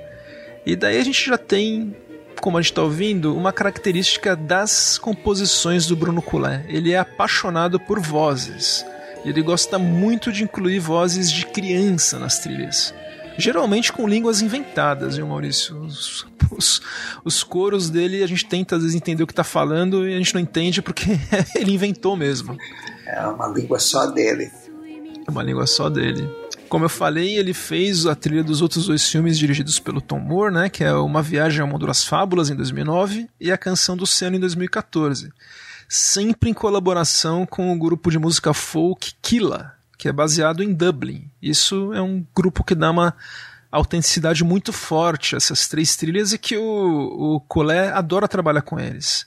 E daí a gente já tem, como a gente está ouvindo, uma característica das composições do Bruno Coulet. Ele é apaixonado por vozes. Ele gosta muito de incluir vozes de criança nas trilhas. Geralmente com línguas inventadas, viu, Maurício? Os, os, os coros dele a gente tenta às vezes entender o que está falando e a gente não entende porque ele inventou mesmo. É uma língua só dele. É uma língua só dele. Como eu falei, ele fez a trilha dos outros dois filmes dirigidos pelo Tom Moore, né, que é Uma Viagem ao Mundo das Fábulas, em 2009, e A Canção do Oceano, em 2014. Sempre em colaboração com o grupo de música folk Killa, que é baseado em Dublin. Isso é um grupo que dá uma autenticidade muito forte a essas três trilhas e que o, o Colé adora trabalhar com eles.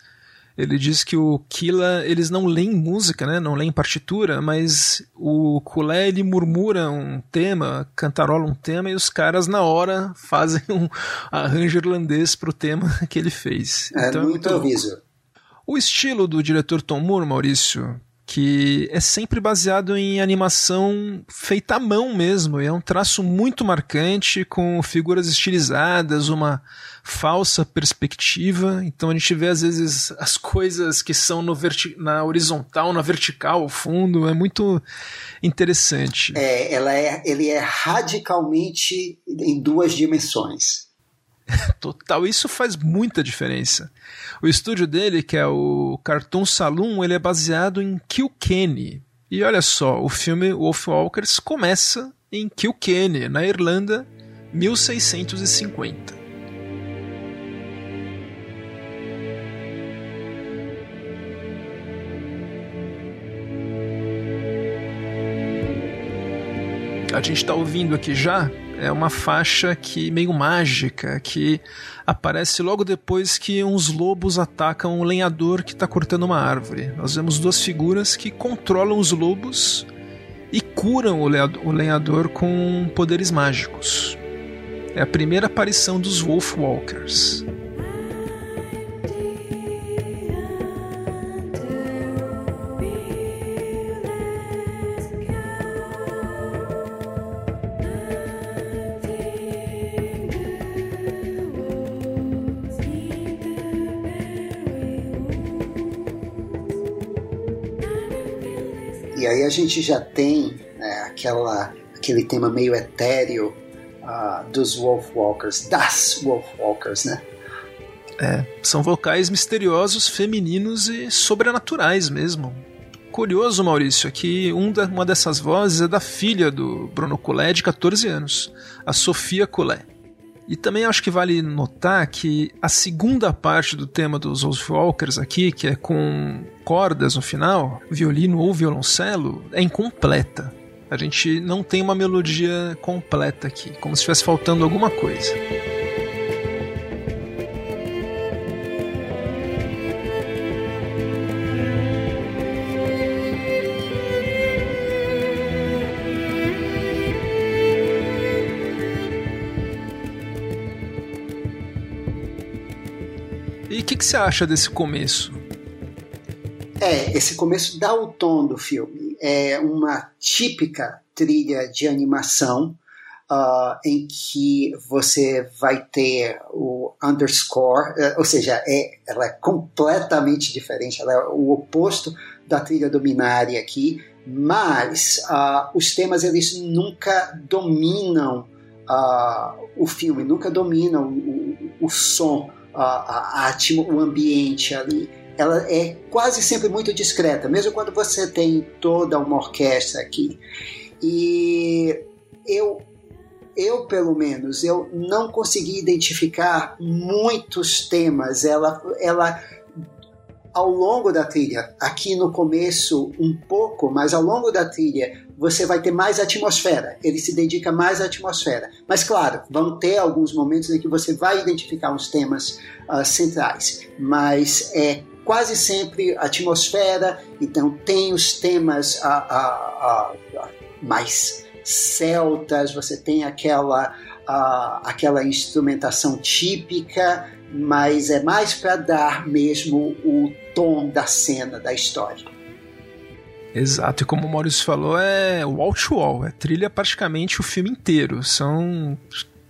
Ele diz que o Killa, eles não leem música, né? Não leem partitura, mas o Kulé, ele murmura um tema, cantarola um tema e os caras na hora fazem um arranjo irlandês pro tema que ele fez. É então, muito improviso. O estilo do diretor Tom Moore, Maurício, que é sempre baseado em animação feita à mão mesmo. É um traço muito marcante, com figuras estilizadas, uma falsa perspectiva. Então a gente vê às vezes as coisas que são no na horizontal, na vertical, ao fundo. É muito interessante. É, ela é, ele é radicalmente em duas dimensões. Total, isso faz muita diferença. O estúdio dele, que é o Cartoon Saloon, ele é baseado em Kilkenny. E olha só, o filme Wolfwalkers começa em Kilkenny, na Irlanda, 1650. A gente está ouvindo aqui já é uma faixa que meio mágica que aparece logo depois que uns lobos atacam um lenhador que está cortando uma árvore. Nós vemos duas figuras que controlam os lobos e curam o lenhador com poderes mágicos. É a primeira aparição dos Wolfwalkers. aí gente já tem né, aquela, aquele tema meio etéreo uh, dos Wolfwalkers, das Wolfwalkers, né? É, são vocais misteriosos, femininos e sobrenaturais mesmo. Curioso, Maurício, é que um uma dessas vozes é da filha do Bruno Collet, de 14 anos, a Sofia Collet. E também acho que vale notar que a segunda parte do tema dos Wolfwalkers aqui, que é com cordas no final, violino ou violoncelo, é incompleta. A gente não tem uma melodia completa aqui, como se estivesse faltando alguma coisa. Você acha desse começo? É, esse começo dá o tom do filme. é uma típica trilha de animação uh, em que você vai ter o underscore, uh, ou seja, é, ela é completamente diferente, ela é o oposto da trilha dominária aqui, mas uh, os temas eles nunca dominam o filme, nunca dominam o, o, o som, a, a, o ambiente ali ela é quase sempre muito discreta, mesmo quando você tem toda uma orquestra aqui. E eu eu pelo menos eu não consegui identificar muitos temas. Ela, ela ao longo da trilha, aqui no começo um pouco, mas ao longo da trilha você vai ter mais atmosfera. Ele se dedica mais à atmosfera. Mas claro, vão ter alguns momentos em que você vai identificar os temas uh, centrais. Mas é quase sempre atmosfera. Então tem os temas uh, uh, mais celtas, você tem aquela, aquela instrumentação típica, mas é mais para dar mesmo o tom da cena, da história. Exato, e como o Maurício falou, é wall to wall, é trilha praticamente o filme inteiro. São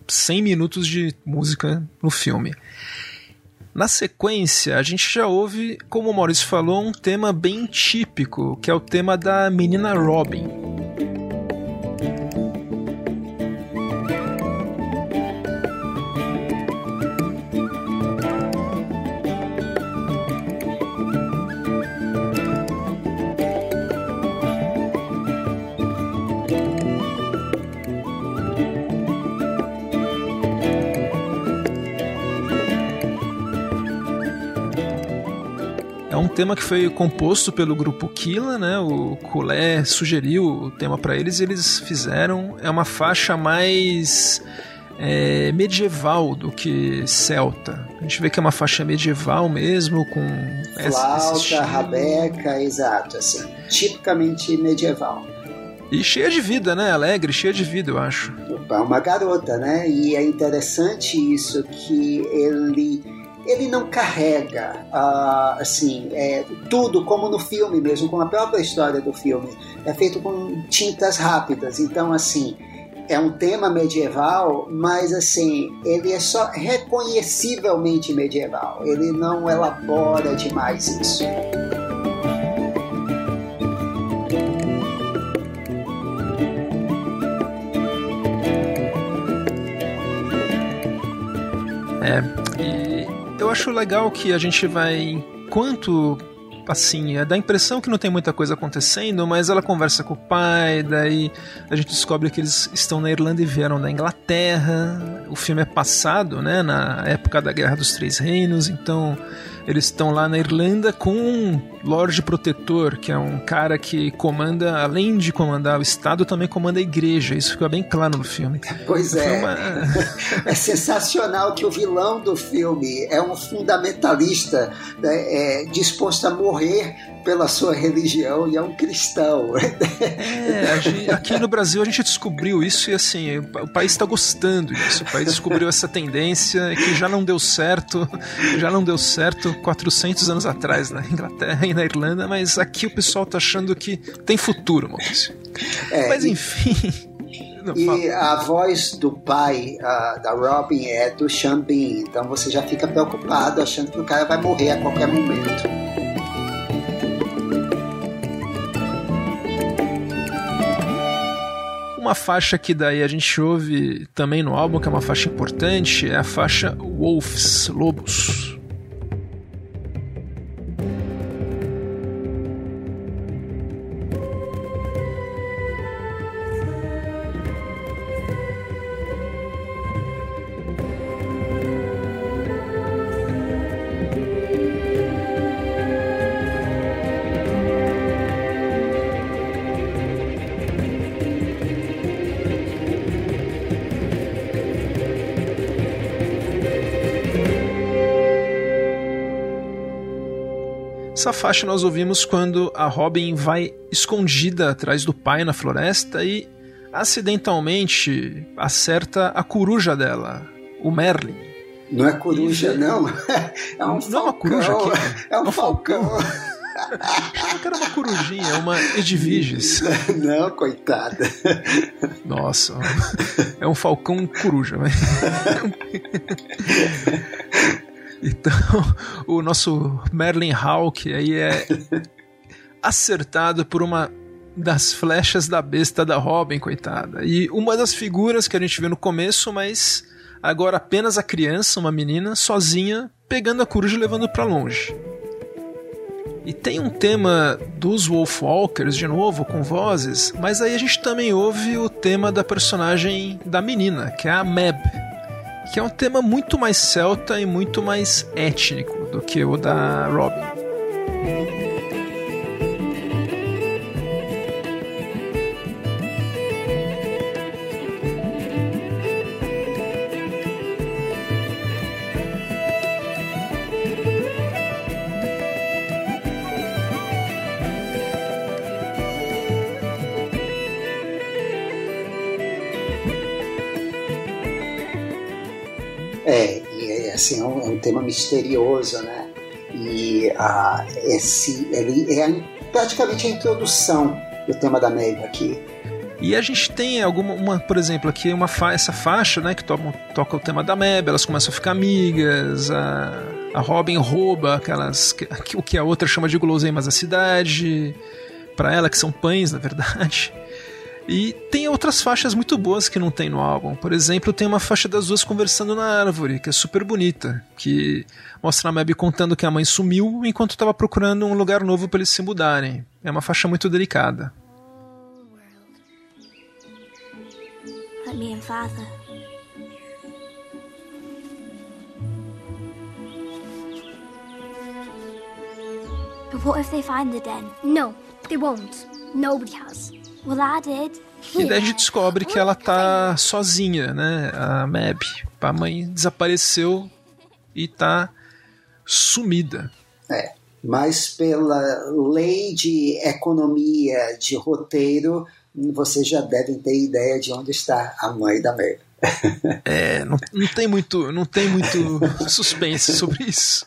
100 minutos de música no filme. Na sequência, a gente já ouve, como o Maurício falou, um tema bem típico, que é o tema da menina Robin. Tema que foi composto pelo grupo Killa, né? O Kulé sugeriu o tema para eles e eles fizeram. É uma faixa mais é, medieval do que celta. A gente vê que é uma faixa medieval mesmo, com flauta, rabeca, exato, assim, tipicamente medieval. E cheia de vida, né? Alegre, cheia de vida, eu acho. Opa, uma garota, né? E é interessante isso que ele ele não carrega uh, assim é, tudo como no filme mesmo, como a própria história do filme. É feito com tintas rápidas, então assim é um tema medieval, mas assim ele é só reconhecivelmente medieval. Ele não elabora demais isso. É, eu acho legal que a gente vai, enquanto assim, é, dá a impressão que não tem muita coisa acontecendo, mas ela conversa com o pai, daí a gente descobre que eles estão na Irlanda e vieram da Inglaterra. O filme é passado, né, na época da Guerra dos Três Reinos, então eles estão lá na Irlanda com um Lorde Protetor, que é um cara que comanda, além de comandar o Estado, também comanda a igreja. Isso fica bem claro no filme. Pois é. Uma... é sensacional que o vilão do filme é um fundamentalista né, é, disposto a morrer pela sua religião e é um cristão. É, aqui no Brasil a gente descobriu isso e assim, o país está gostando disso. O país descobriu essa tendência que já não deu certo, já não deu certo 400 anos atrás na Inglaterra e na Irlanda, mas aqui o pessoal está achando que tem futuro, Maurício. É, mas enfim. E a voz do pai uh, da Robin é do Bean, então você já fica preocupado achando que o cara vai morrer a qualquer momento. Uma faixa que daí a gente ouve também no álbum, que é uma faixa importante, é a faixa Wolves, Lobos. Essa faixa nós ouvimos quando a Robin vai escondida atrás do pai na floresta e acidentalmente acerta a coruja dela, o Merlin. Não é coruja, e... não. É um não falcão. é uma coruja aqui. É um, falcão. Achava que era uma corujinha, uma Edviges. Não, coitada. Nossa, é um falcão coruja. Então, o nosso Merlin Hawk aí é acertado por uma das flechas da besta da Robin, coitada. E uma das figuras que a gente vê no começo, mas agora apenas a criança, uma menina, sozinha, pegando a coruja e levando para longe. E tem um tema dos Wolfwalkers, de novo, com vozes, mas aí a gente também ouve o tema da personagem da menina, que é a Meb, que é um tema muito mais celta e muito mais étnico do que o da Robin. Misterioso, né? E ah, esse, ele é praticamente a introdução do tema da Maeve aqui. E a gente tem alguma, uma, por exemplo, aqui uma fa essa faixa, né, que toca, toca o tema da Meb, elas começam a ficar amigas, a, a Robin rouba aquelas, que, o que a outra chama de guloseimas da cidade, para ela, que são pães, na verdade. E tem outras faixas muito boas que não tem no álbum. Por exemplo, tem uma faixa das duas conversando na árvore, que é super bonita, que mostra a Mab contando que a mãe sumiu enquanto estava procurando um lugar novo para eles se mudarem. É uma faixa muito delicada. Let me and father. But what if they find the den? No, they won't. Nobody has. Well, I did. E daí a gente descobre que ela tá sozinha, né? A Mab. A mãe desapareceu e tá sumida. É. Mas pela lei de economia de roteiro, vocês já devem ter ideia de onde está a mãe da Mab. É, não, não tem muito, não tem muito suspense sobre isso.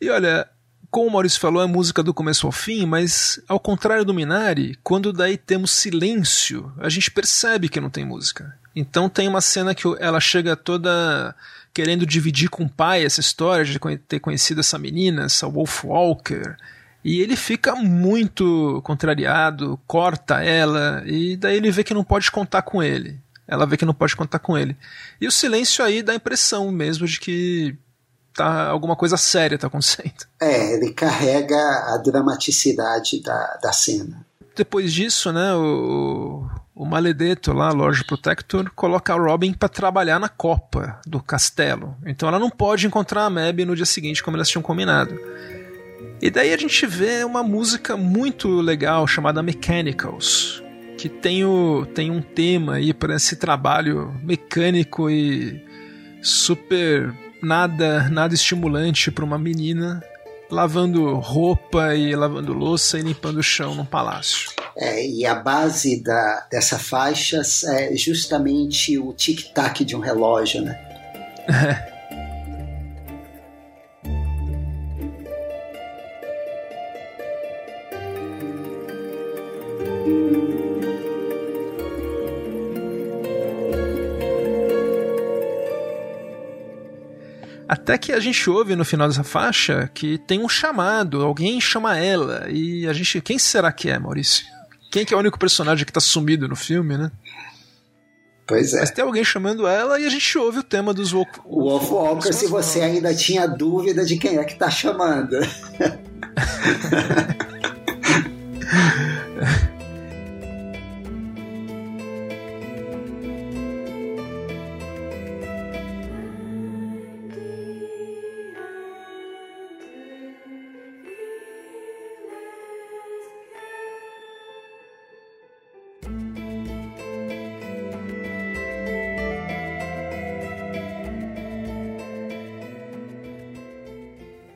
E olha, como o Maurício falou, é música do começo ao fim, mas ao contrário do Minari, quando daí temos silêncio, a gente percebe que não tem música. Então tem uma cena que ela chega toda querendo dividir com o pai essa história de ter conhecido essa menina, essa Wolf Walker. E ele fica muito contrariado, corta ela, e daí ele vê que não pode contar com ele. Ela vê que não pode contar com ele. E o silêncio aí dá a impressão mesmo de que tá alguma coisa séria tá acontecendo. É, ele carrega a dramaticidade da, da cena. Depois disso, né, o, o Maledetto lá, Lord Protector, coloca a Robin para trabalhar na copa do castelo. Então ela não pode encontrar a Mab no dia seguinte como elas tinham combinado. E daí a gente vê uma música muito legal chamada Mechanicals, que tem, o, tem um tema aí para esse trabalho mecânico e super nada, nada estimulante para uma menina lavando roupa e lavando louça e limpando o chão num palácio. É, e a base da, dessa faixa é justamente o tic-tac de um relógio, né? Até que a gente ouve no final dessa faixa que tem um chamado, alguém chama ela. E a gente. Quem será que é, Maurício? Quem que é o único personagem que tá sumido no filme, né? Pois é. Mas tem alguém chamando ela e a gente ouve o tema dos Wolf, Wolf Walker, se você ainda tinha dúvida de quem é que tá chamando.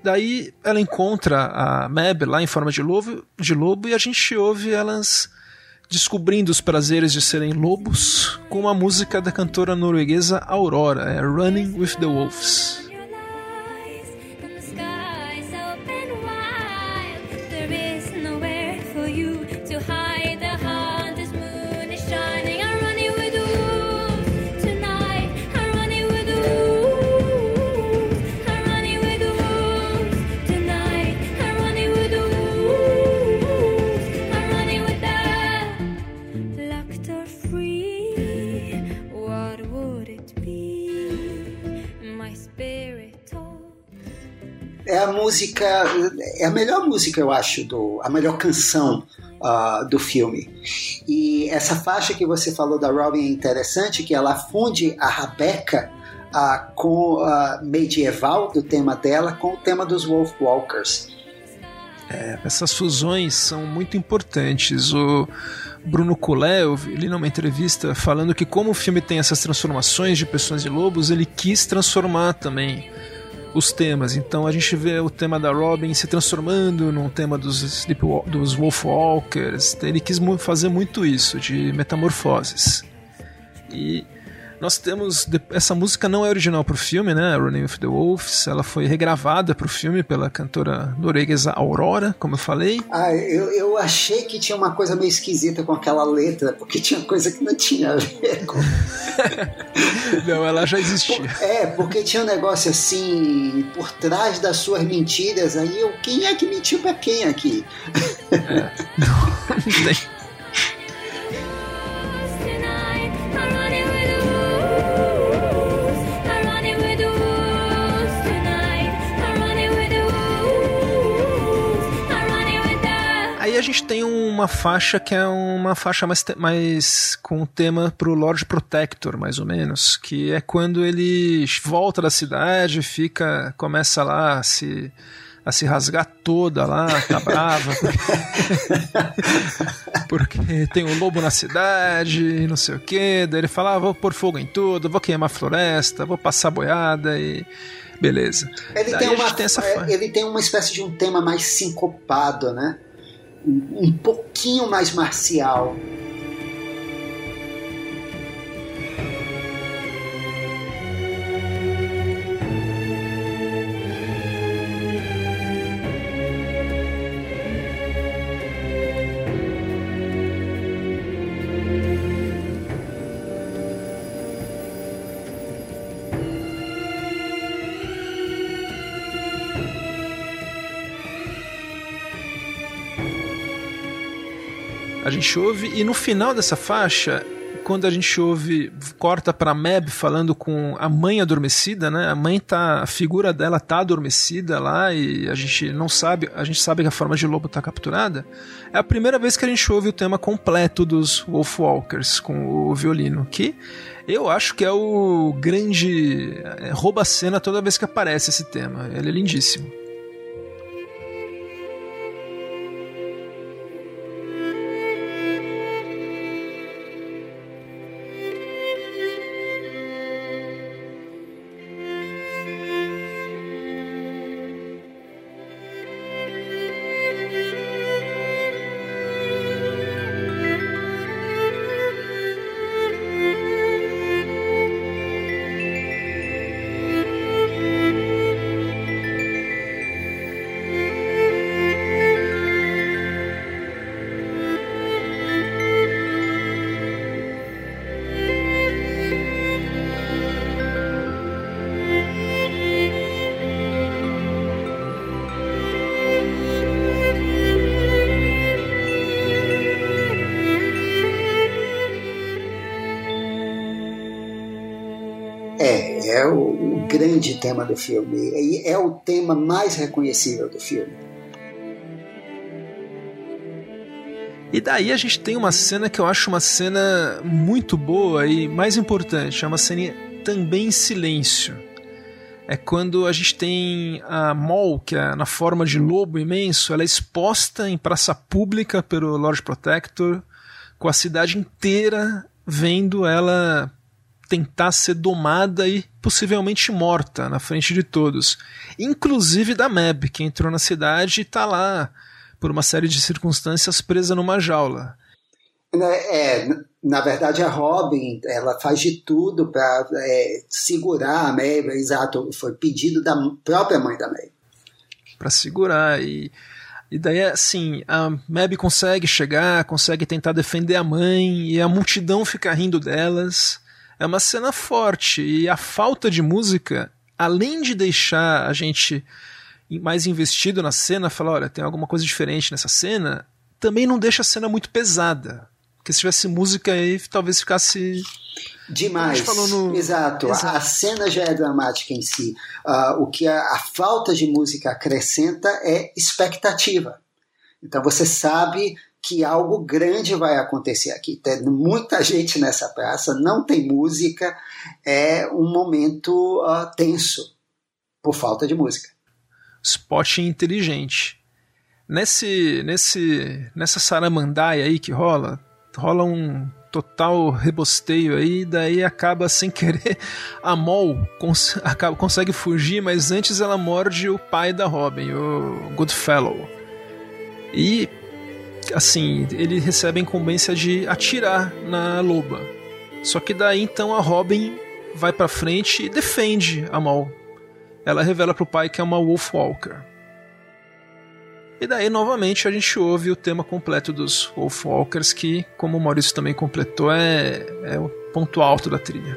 Daí ela encontra a Mab lá em forma de lobo, de lobo e a gente ouve elas descobrindo os prazeres de serem lobos com uma música da cantora norueguesa Aurora, é Running with the Wolves. Música, é a melhor música, eu acho, do, a melhor canção uh, do filme. E essa faixa que você falou da Robin é interessante, que ela funde a Rabeca uh, com a uh, medieval do tema dela com o tema dos Wolf Walkers. É, essas fusões são muito importantes. O Bruno Collet, eu li numa entrevista falando que como o filme tem essas transformações de pessoas e lobos, ele quis transformar também os temas. Então a gente vê o tema da Robin se transformando num tema dos, dos Wolfwalkers. Ele quis fazer muito isso, de metamorfoses. E nós temos. Essa música não é original para o filme, né? Running with the Wolves. Ela foi regravada para o filme pela cantora norueguesa Aurora, como eu falei. Ah, eu, eu achei que tinha uma coisa meio esquisita com aquela letra, porque tinha coisa que não tinha a ver com. não, ela já existia. É, porque tinha um negócio assim, por trás das suas mentiras. Aí eu, quem é que mentiu para quem aqui? É, não, não gente tem uma faixa que é uma faixa mais, mais com o tema pro Lord Protector, mais ou menos, que é quando ele volta da cidade, fica, começa lá a se a se rasgar toda lá, tá brava. Porque, porque tem um lobo na cidade e não sei o que. Daí ele fala: ah, vou pôr fogo em tudo, vou queimar a floresta, vou passar boiada e. Beleza. Ele tem, uma, tem. É, ele tem uma espécie de um tema mais sincopado, né? Um pouquinho mais marcial. Gente ouve, e no final dessa faixa, quando a gente ouve, corta pra Meb falando com a mãe adormecida, né? A mãe tá, a figura dela tá adormecida lá e a gente não sabe, a gente sabe que a forma de lobo tá capturada. É a primeira vez que a gente ouve o tema completo dos Wolfwalkers com o violino, que eu acho que é o grande é, rouba a cena toda vez que aparece esse tema. Ele é lindíssimo. Grande tema do filme. E é o tema mais reconhecível do filme. E daí a gente tem uma cena que eu acho uma cena muito boa e mais importante, é uma cena também em silêncio. É quando a gente tem a Mol, que é na forma de lobo imenso, ela é exposta em praça pública pelo Lord Protector, com a cidade inteira vendo ela tentar ser domada e possivelmente morta na frente de todos, inclusive da Meb, que entrou na cidade e está lá por uma série de circunstâncias presa numa jaula. Né, é, na verdade a Robin ela faz de tudo para é, segurar a Meb, exato, foi pedido da própria mãe da Meb. Para segurar e e daí, assim, a Meb consegue chegar, consegue tentar defender a mãe, e a multidão fica rindo delas. É uma cena forte e a falta de música, além de deixar a gente mais investido na cena, falar, olha, tem alguma coisa diferente nessa cena, também não deixa a cena muito pesada. Porque se tivesse música aí, talvez ficasse Demais. No... Exato. Exato. A, cena já é dramática em si. Uh, o que a, a, falta de música acrescenta é expectativa. Então você sabe que algo grande vai acontecer aqui. Tem muita gente nessa praça, não tem música, é um momento uh, tenso por falta de música. Spot inteligente. Nesse, nesse, nessa saramandaia aí que rola, rola um total rebosteio aí, daí acaba sem querer a Mol cons acaba, consegue fugir, mas antes ela morde o pai da Robin, o Goodfellow. E assim, ele recebe a incumbência de atirar na loba. Só que daí então a Robin vai para frente e defende a Mol. Ela revela pro pai que é uma Wolfwalker. E daí, novamente, a gente ouve o tema completo dos Wolfwalkers, que, como o Maurício também completou, é, é o ponto alto da trilha.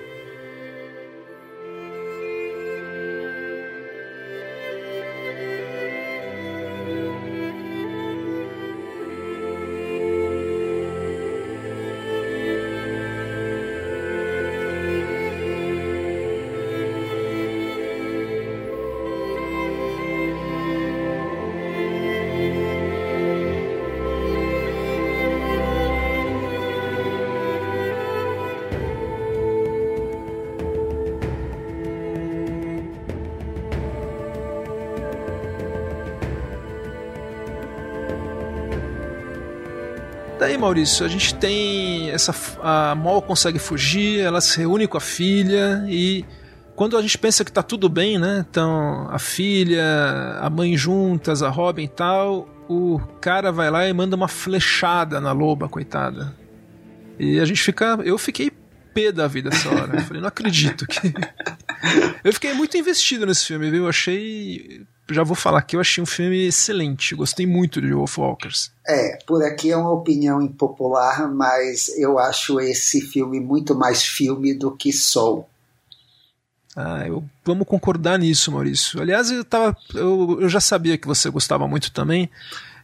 Maurício, a gente tem essa a Mol consegue fugir, ela se reúne com a filha e quando a gente pensa que tá tudo bem, né? Então, a filha, a mãe juntas, a Robin e tal, o cara vai lá e manda uma flechada na loba, coitada. E a gente fica, eu fiquei pé da vida essa hora. Eu falei, não acredito que Eu fiquei muito investido nesse filme, viu? Eu achei já vou falar que eu achei um filme excelente. Gostei muito de Wolfwalkers. É, por aqui é uma opinião impopular, mas eu acho esse filme muito mais filme do que Soul. Ah, eu, vamos concordar nisso, Maurício. Aliás, eu, tava, eu, eu já sabia que você gostava muito também,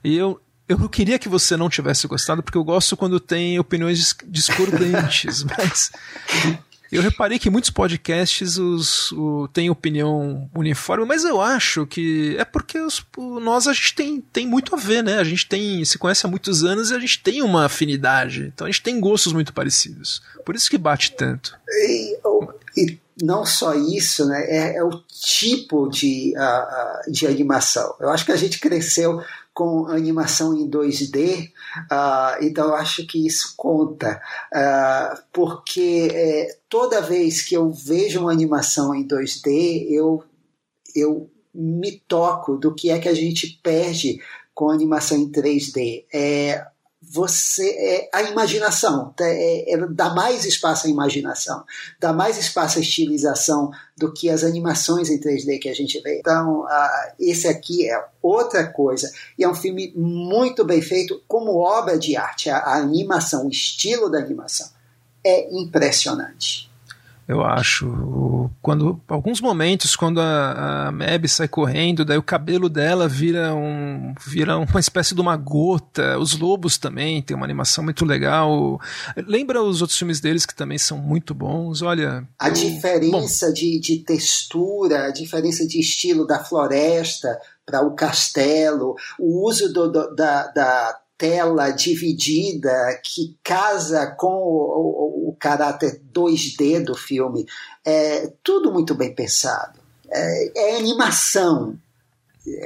e eu, eu não queria que você não tivesse gostado, porque eu gosto quando tem opiniões discordantes, mas eu reparei que muitos podcasts os, o, têm opinião uniforme, mas eu acho que é porque os, nós a gente tem, tem muito a ver, né? A gente tem se conhece há muitos anos e a gente tem uma afinidade. Então a gente tem gostos muito parecidos. Por isso que bate tanto. E, e não só isso, né? É, é o tipo de, uh, de animação. Eu acho que a gente cresceu com animação em 2D, uh, ah, então acho que isso conta, uh, porque é, toda vez que eu vejo uma animação em 2D, eu, eu me toco do que é que a gente perde com animação em 3D. É, você é a imaginação, tá? é, é, dá mais espaço à imaginação, dá mais espaço à estilização do que as animações em 3D que a gente vê. Então, uh, esse aqui é outra coisa. E é um filme muito bem feito como obra de arte. A, a animação, o estilo da animação é impressionante eu acho. Quando alguns momentos quando a, a Mab sai correndo, daí o cabelo dela vira um vira uma espécie de uma gota. Os lobos também tem uma animação muito legal. Lembra os outros filmes deles que também são muito bons. Olha, a eu, diferença de, de textura, a diferença de estilo da floresta para o castelo, o uso do, do, da, da tela dividida que casa com o, o, o, caráter 2D do filme. É tudo muito bem pensado. É, é animação.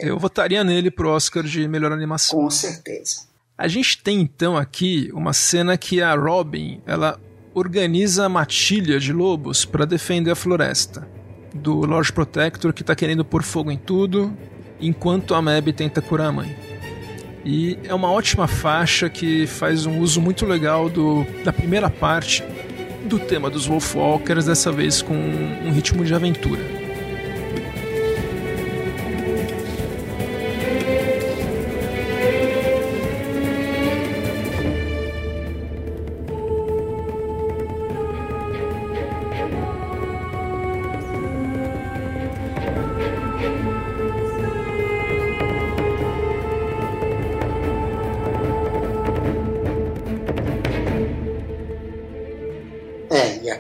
Eu votaria nele pro Oscar de melhor animação. Com certeza. A gente tem então aqui uma cena que a Robin ela organiza a matilha de lobos para defender a floresta do Lord Protector que está querendo pôr fogo em tudo, enquanto a Mab tenta curar a mãe. E é uma ótima faixa que faz um uso muito legal do, da primeira parte do tema dos Wolfwalkers, dessa vez com um ritmo de aventura.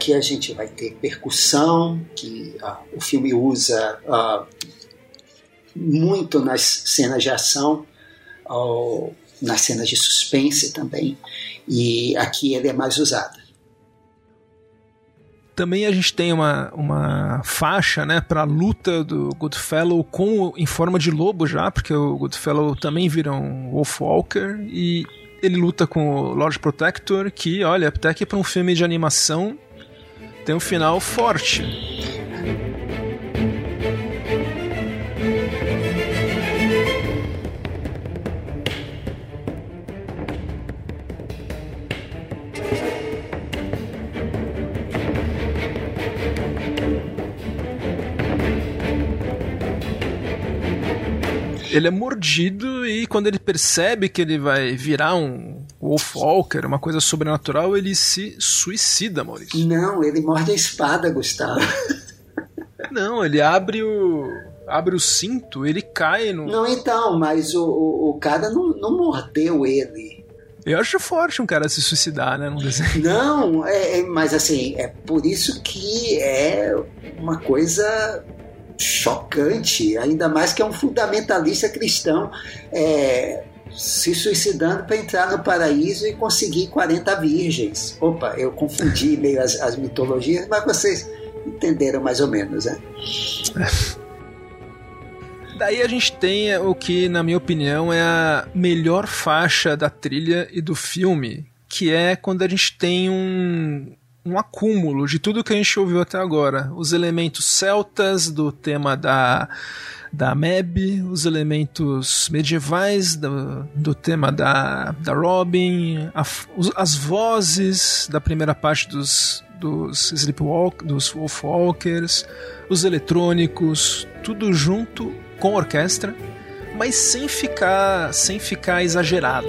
Aqui a gente vai ter percussão, que uh, o filme usa uh, muito nas cenas de ação, nas cenas de suspense também, e aqui ele é mais usado. Também a gente tem uma, uma faixa né, para a luta do Goodfellow com, em forma de lobo já, porque o Goodfellow também vira um Wolfwalker e ele luta com o Lord Protector, que, olha, até que para um filme de animação tem um final forte. ele é mordido e quando ele percebe que ele vai virar um Wolfwalker, uma coisa sobrenatural, ele se suicida, Maurício. Não, ele morde a espada, Gustavo. Não, ele abre o abre o cinto, ele cai no. Não, então, mas o, o, o cara não, não mordeu ele. Eu acho forte um cara se suicidar, né? Num desenho. Não, é, é, mas assim, é por isso que é uma coisa chocante, ainda mais que é um fundamentalista cristão é, se suicidando para entrar no paraíso e conseguir 40 virgens. Opa, eu confundi meio as, as mitologias, mas vocês entenderam mais ou menos, né? Daí a gente tem o que, na minha opinião, é a melhor faixa da trilha e do filme, que é quando a gente tem um, um acúmulo de tudo que a gente ouviu até agora. Os elementos celtas do tema da, da Meb, os elementos medievais do, do tema da, da Robin, a, as vozes da primeira parte dos, dos Sleepwalk, dos Wolfwalkers, os eletrônicos, tudo junto com orquestra, mas sem ficar, sem ficar exagerado.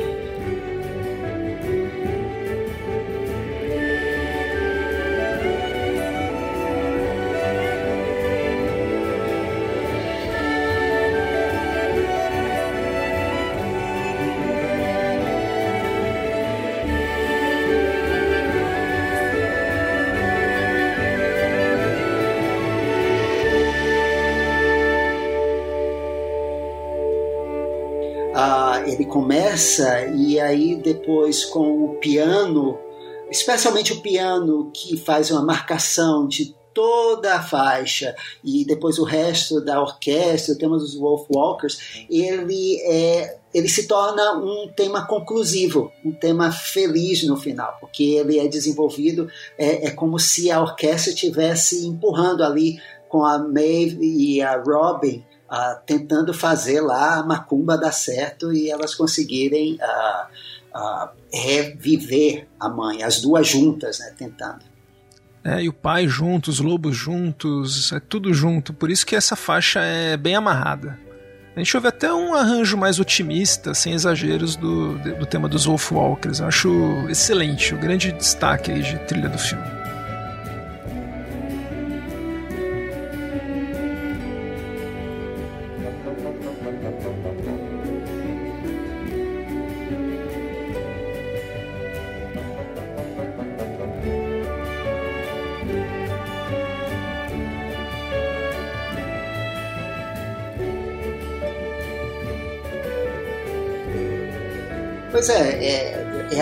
Começa e aí depois com o piano, especialmente o piano que faz uma marcação de toda a faixa e depois o resto da orquestra, o tema dos Wolfwalkers, ele é ele se torna um tema conclusivo, um tema feliz no final, porque ele é desenvolvido, é, é como se a orquestra estivesse empurrando ali com a Maeve e a Robin tentando fazer lá a macumba dar certo e elas conseguirem reviver a mãe, as duas juntas, né, tentando. É, e o pai junto, os lobos juntos, é tudo junto. Por isso que essa faixa é bem amarrada. A gente ouve até um arranjo mais otimista, sem exageros, do, do tema dos Wolfwalkers. Eu acho excelente, o grande destaque aí de trilha do filme.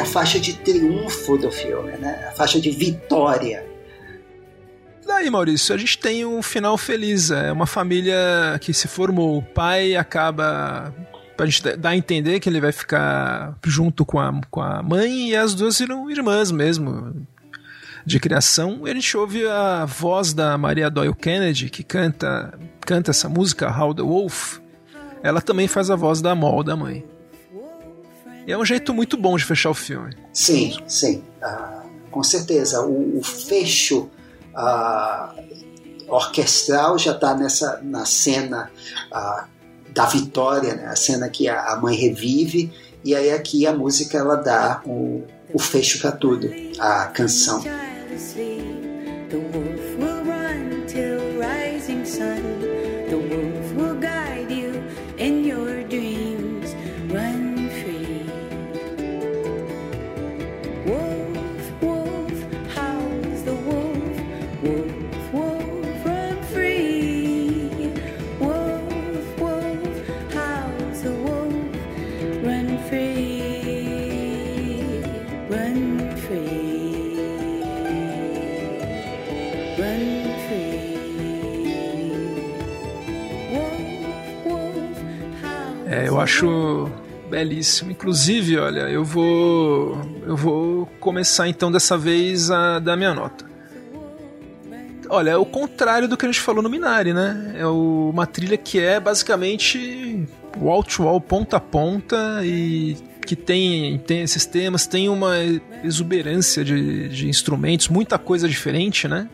Faixa de triunfo do filme, né? A faixa de vitória. Daí, Maurício, a gente tem um final feliz. É uma família que se formou. O pai acaba. A gente dá a entender que ele vai ficar junto com a, com a mãe e as duas viram irmãs mesmo, de criação. A gente ouve a voz da Maria Doyle Kennedy, que canta, canta essa música, How the Wolf. Ela também faz a voz da Mol, da mãe. E é um jeito muito bom de fechar o filme. Sim, sim. Uh, com certeza. O, o fecho uh, orquestral já está nessa na cena uh, da vitória, né? a cena que a, a, mãe revive, e aí aqui a música ela dá o, o fecho para tudo, a canção. Acho belíssimo. Inclusive, olha, eu vou eu vou começar então dessa vez a dar minha nota. Olha, é o contrário do que a gente falou no Minari, né? É uma trilha que é basicamente wall to wall, ponta a ponta e que tem, tem esses temas, tem uma exuberância de, de instrumentos, muita coisa diferente, né?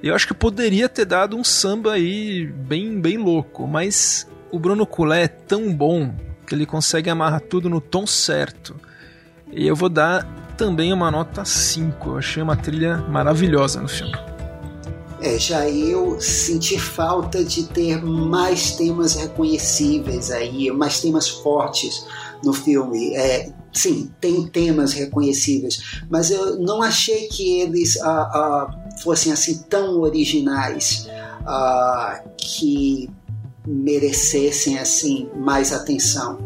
Eu acho que poderia ter dado um samba aí bem, bem louco, mas o Bruno Culé é tão bom que ele consegue amarrar tudo no tom certo. E eu vou dar também uma nota 5. Eu achei uma trilha maravilhosa no filme. É, já eu senti falta de ter mais temas reconhecíveis aí, mais temas fortes no filme. É, sim, tem temas reconhecíveis, mas eu não achei que eles ah, ah, fossem assim tão originais ah, que merecessem assim mais atenção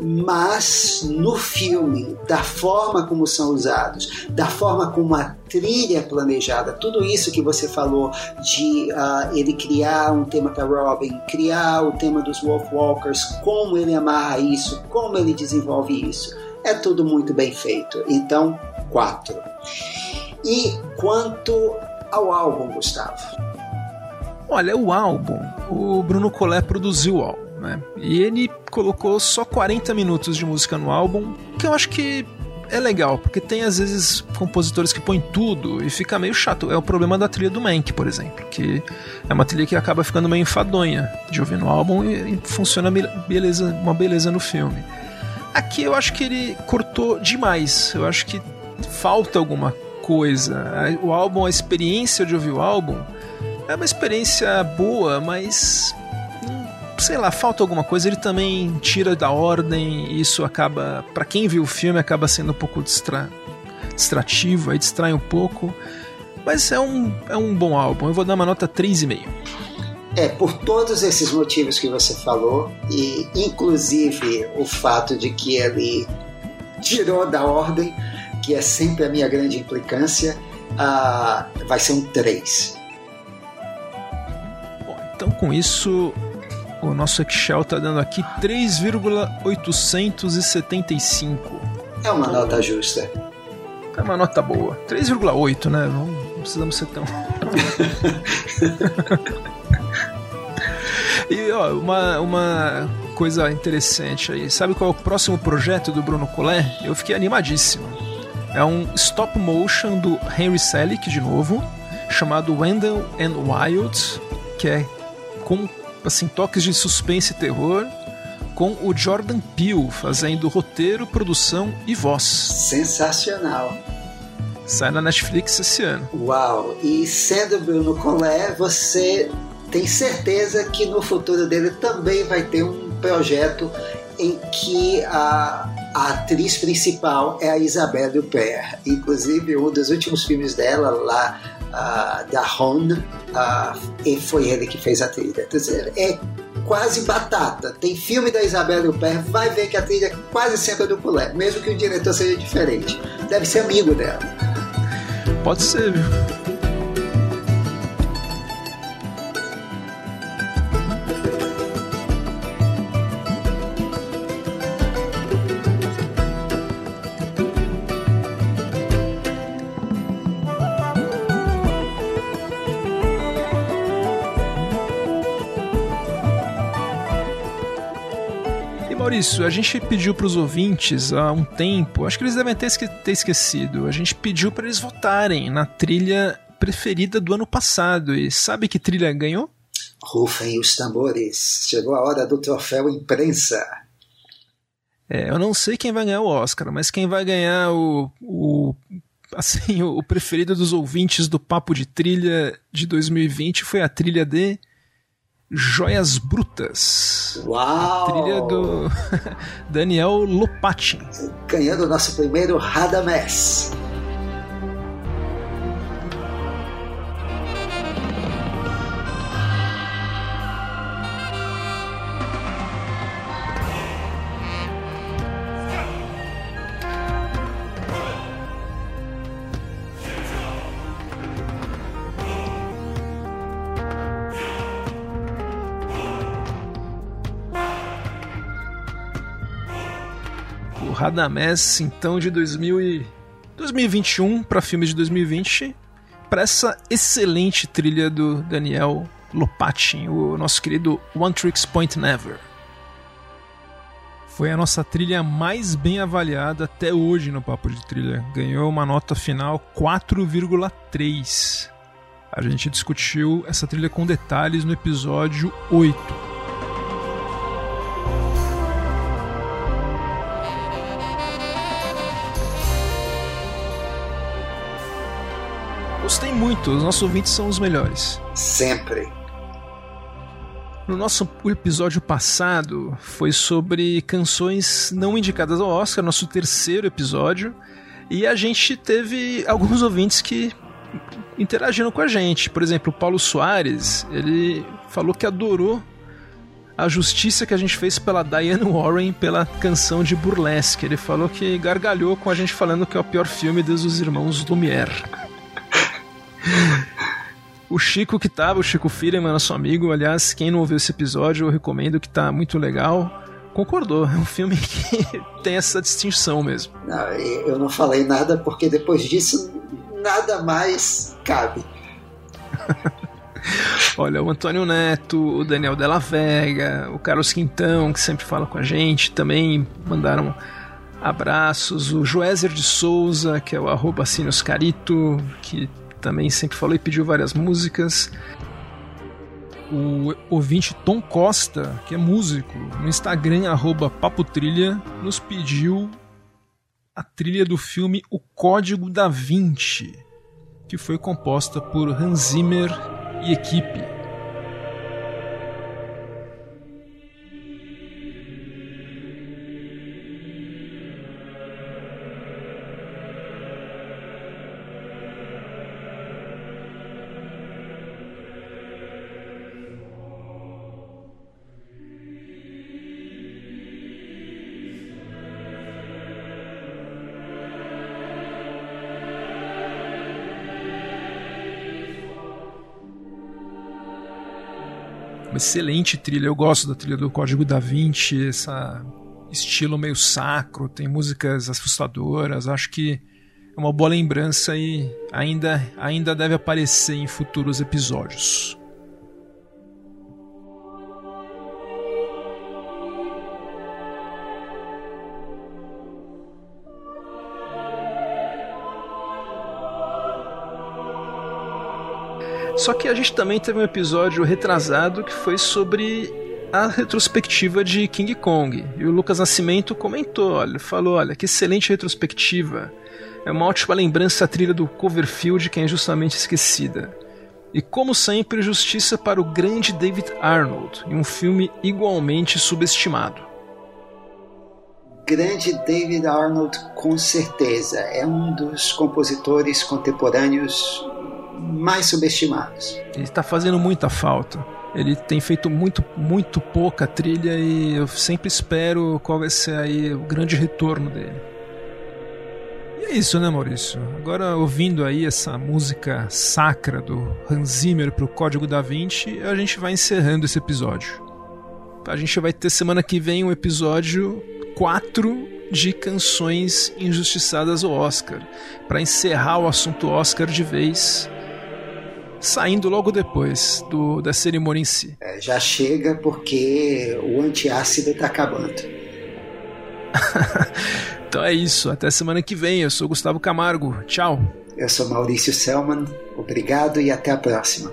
mas no filme, da forma como são usados, da forma como a trilha é planejada, tudo isso que você falou de uh, ele criar um tema para Robin, criar o tema dos Wolfwalkers, como ele amarra isso, como ele desenvolve isso, é tudo muito bem feito. Então, quatro. E quanto ao álbum, Gustavo? Olha, o álbum, o Bruno Collet produziu o álbum né? E ele colocou só 40 minutos de música no álbum, que eu acho que é legal, porque tem às vezes compositores que põem tudo e fica meio chato. É o problema da trilha do Mank, por exemplo, que é uma trilha que acaba ficando meio enfadonha de ouvir no álbum e, funciona beleza, uma beleza no filme. Aqui eu acho que ele cortou demais. Eu acho que falta alguma coisa. O álbum, a experiência de ouvir o álbum é uma experiência boa, mas sei lá, falta alguma coisa, ele também tira da ordem e isso acaba, para quem viu o filme, acaba sendo um pouco distra distrativo, aí distrai um pouco. Mas é um, é um bom álbum, eu vou dar uma nota 3,5. É, por todos esses motivos que você falou, e inclusive o fato de que ele tirou da ordem, que é sempre a minha grande implicância, uh, vai ser um 3. Então com isso o nosso Excel tá dando aqui 3,875. É uma nota justa. É uma nota boa. 3,8, né? Não, não precisamos ser tão. e ó, uma, uma coisa interessante aí. Sabe qual é o próximo projeto do Bruno Collet? Eu fiquei animadíssimo. É um stop motion do Henry Selick, de novo, chamado Wendell and Wild, que é com assim, toques de suspense e terror, com o Jordan Peele fazendo roteiro, produção e voz. Sensacional. Sai na Netflix esse ano. Uau! E sendo Bruno Collet, você tem certeza que no futuro dele também vai ter um projeto em que a, a atriz principal é a Isabelle Huppert. Inclusive, um dos últimos filmes dela, lá da uh, e foi ele que fez a trilha. É quase batata. Tem filme da Isabelle Huppert, vai ver que a trilha é quase sempre do Colette, mesmo que o diretor seja diferente. Deve ser amigo dela. Pode ser, viu? Isso, a gente pediu para os ouvintes há um tempo, acho que eles devem ter, esque ter esquecido, a gente pediu para eles votarem na trilha preferida do ano passado. E sabe que trilha ganhou? Rufem os tambores, chegou a hora do troféu imprensa. É, eu não sei quem vai ganhar o Oscar, mas quem vai ganhar o, o assim, o preferido dos ouvintes do Papo de Trilha de 2020 foi a trilha de Joias Brutas. Uau! A trilha do Daniel Lopatin. Ganhando o nosso primeiro Radamés. Radamés, então de 2000 e 2021 para filmes de 2020, para essa excelente trilha do Daniel Lopatin, o nosso querido One Tricks Point Never. Foi a nossa trilha mais bem avaliada até hoje no Papo de Trilha. Ganhou uma nota final 4,3. A gente discutiu essa trilha com detalhes no episódio 8. Muito, os nossos ouvintes são os melhores. Sempre. No nosso episódio passado foi sobre canções não indicadas ao Oscar, nosso terceiro episódio, e a gente teve alguns ouvintes que interagiram com a gente. Por exemplo, o Paulo Soares, ele falou que adorou a justiça que a gente fez pela Diane Warren pela canção de Burlesque. Ele falou que gargalhou com a gente falando que é o pior filme dos irmãos Lumière. O Chico que tava, o Chico Firman, nosso amigo, aliás, quem não ouviu esse episódio, eu recomendo que tá muito legal. Concordou, é um filme que tem essa distinção mesmo. Não, eu não falei nada porque depois disso nada mais cabe. Olha, o Antônio Neto, o Daniel Della Vega, o Carlos Quintão, que sempre fala com a gente, também mandaram abraços. O Joézer de Souza, que é o arroba Carito, que também sempre falou e pediu várias músicas. O ouvinte Tom Costa, que é músico, no Instagram, arroba Papotrilha, nos pediu a trilha do filme O Código da Vinci, que foi composta por Hans Zimmer e equipe. Excelente trilha. Eu gosto da trilha do Código da Vinci, essa estilo meio sacro, tem músicas assustadoras. Acho que é uma boa lembrança e ainda, ainda deve aparecer em futuros episódios. Só que a gente também teve um episódio retrasado que foi sobre a retrospectiva de King Kong. E o Lucas Nascimento comentou, olha, falou, olha, que excelente retrospectiva. É uma ótima lembrança a trilha do Coverfield que é injustamente esquecida. E como sempre, justiça para o grande David Arnold, em um filme igualmente subestimado. Grande David Arnold, com certeza, é um dos compositores contemporâneos mais subestimados. Ele está fazendo muita falta. Ele tem feito muito, muito pouca trilha e eu sempre espero qual vai ser aí o grande retorno dele. E é isso, né, Maurício? Agora, ouvindo aí essa música sacra do Hans Zimmer pro Código da Vinci, a gente vai encerrando esse episódio. A gente vai ter semana que vem um episódio 4 de canções injustiçadas ao Oscar, para encerrar o assunto Oscar de vez saindo logo depois do, da cerimônia em si. É, já chega porque o antiácido está acabando. então é isso. Até semana que vem. Eu sou Gustavo Camargo. Tchau. Eu sou Maurício Selman. Obrigado e até a próxima.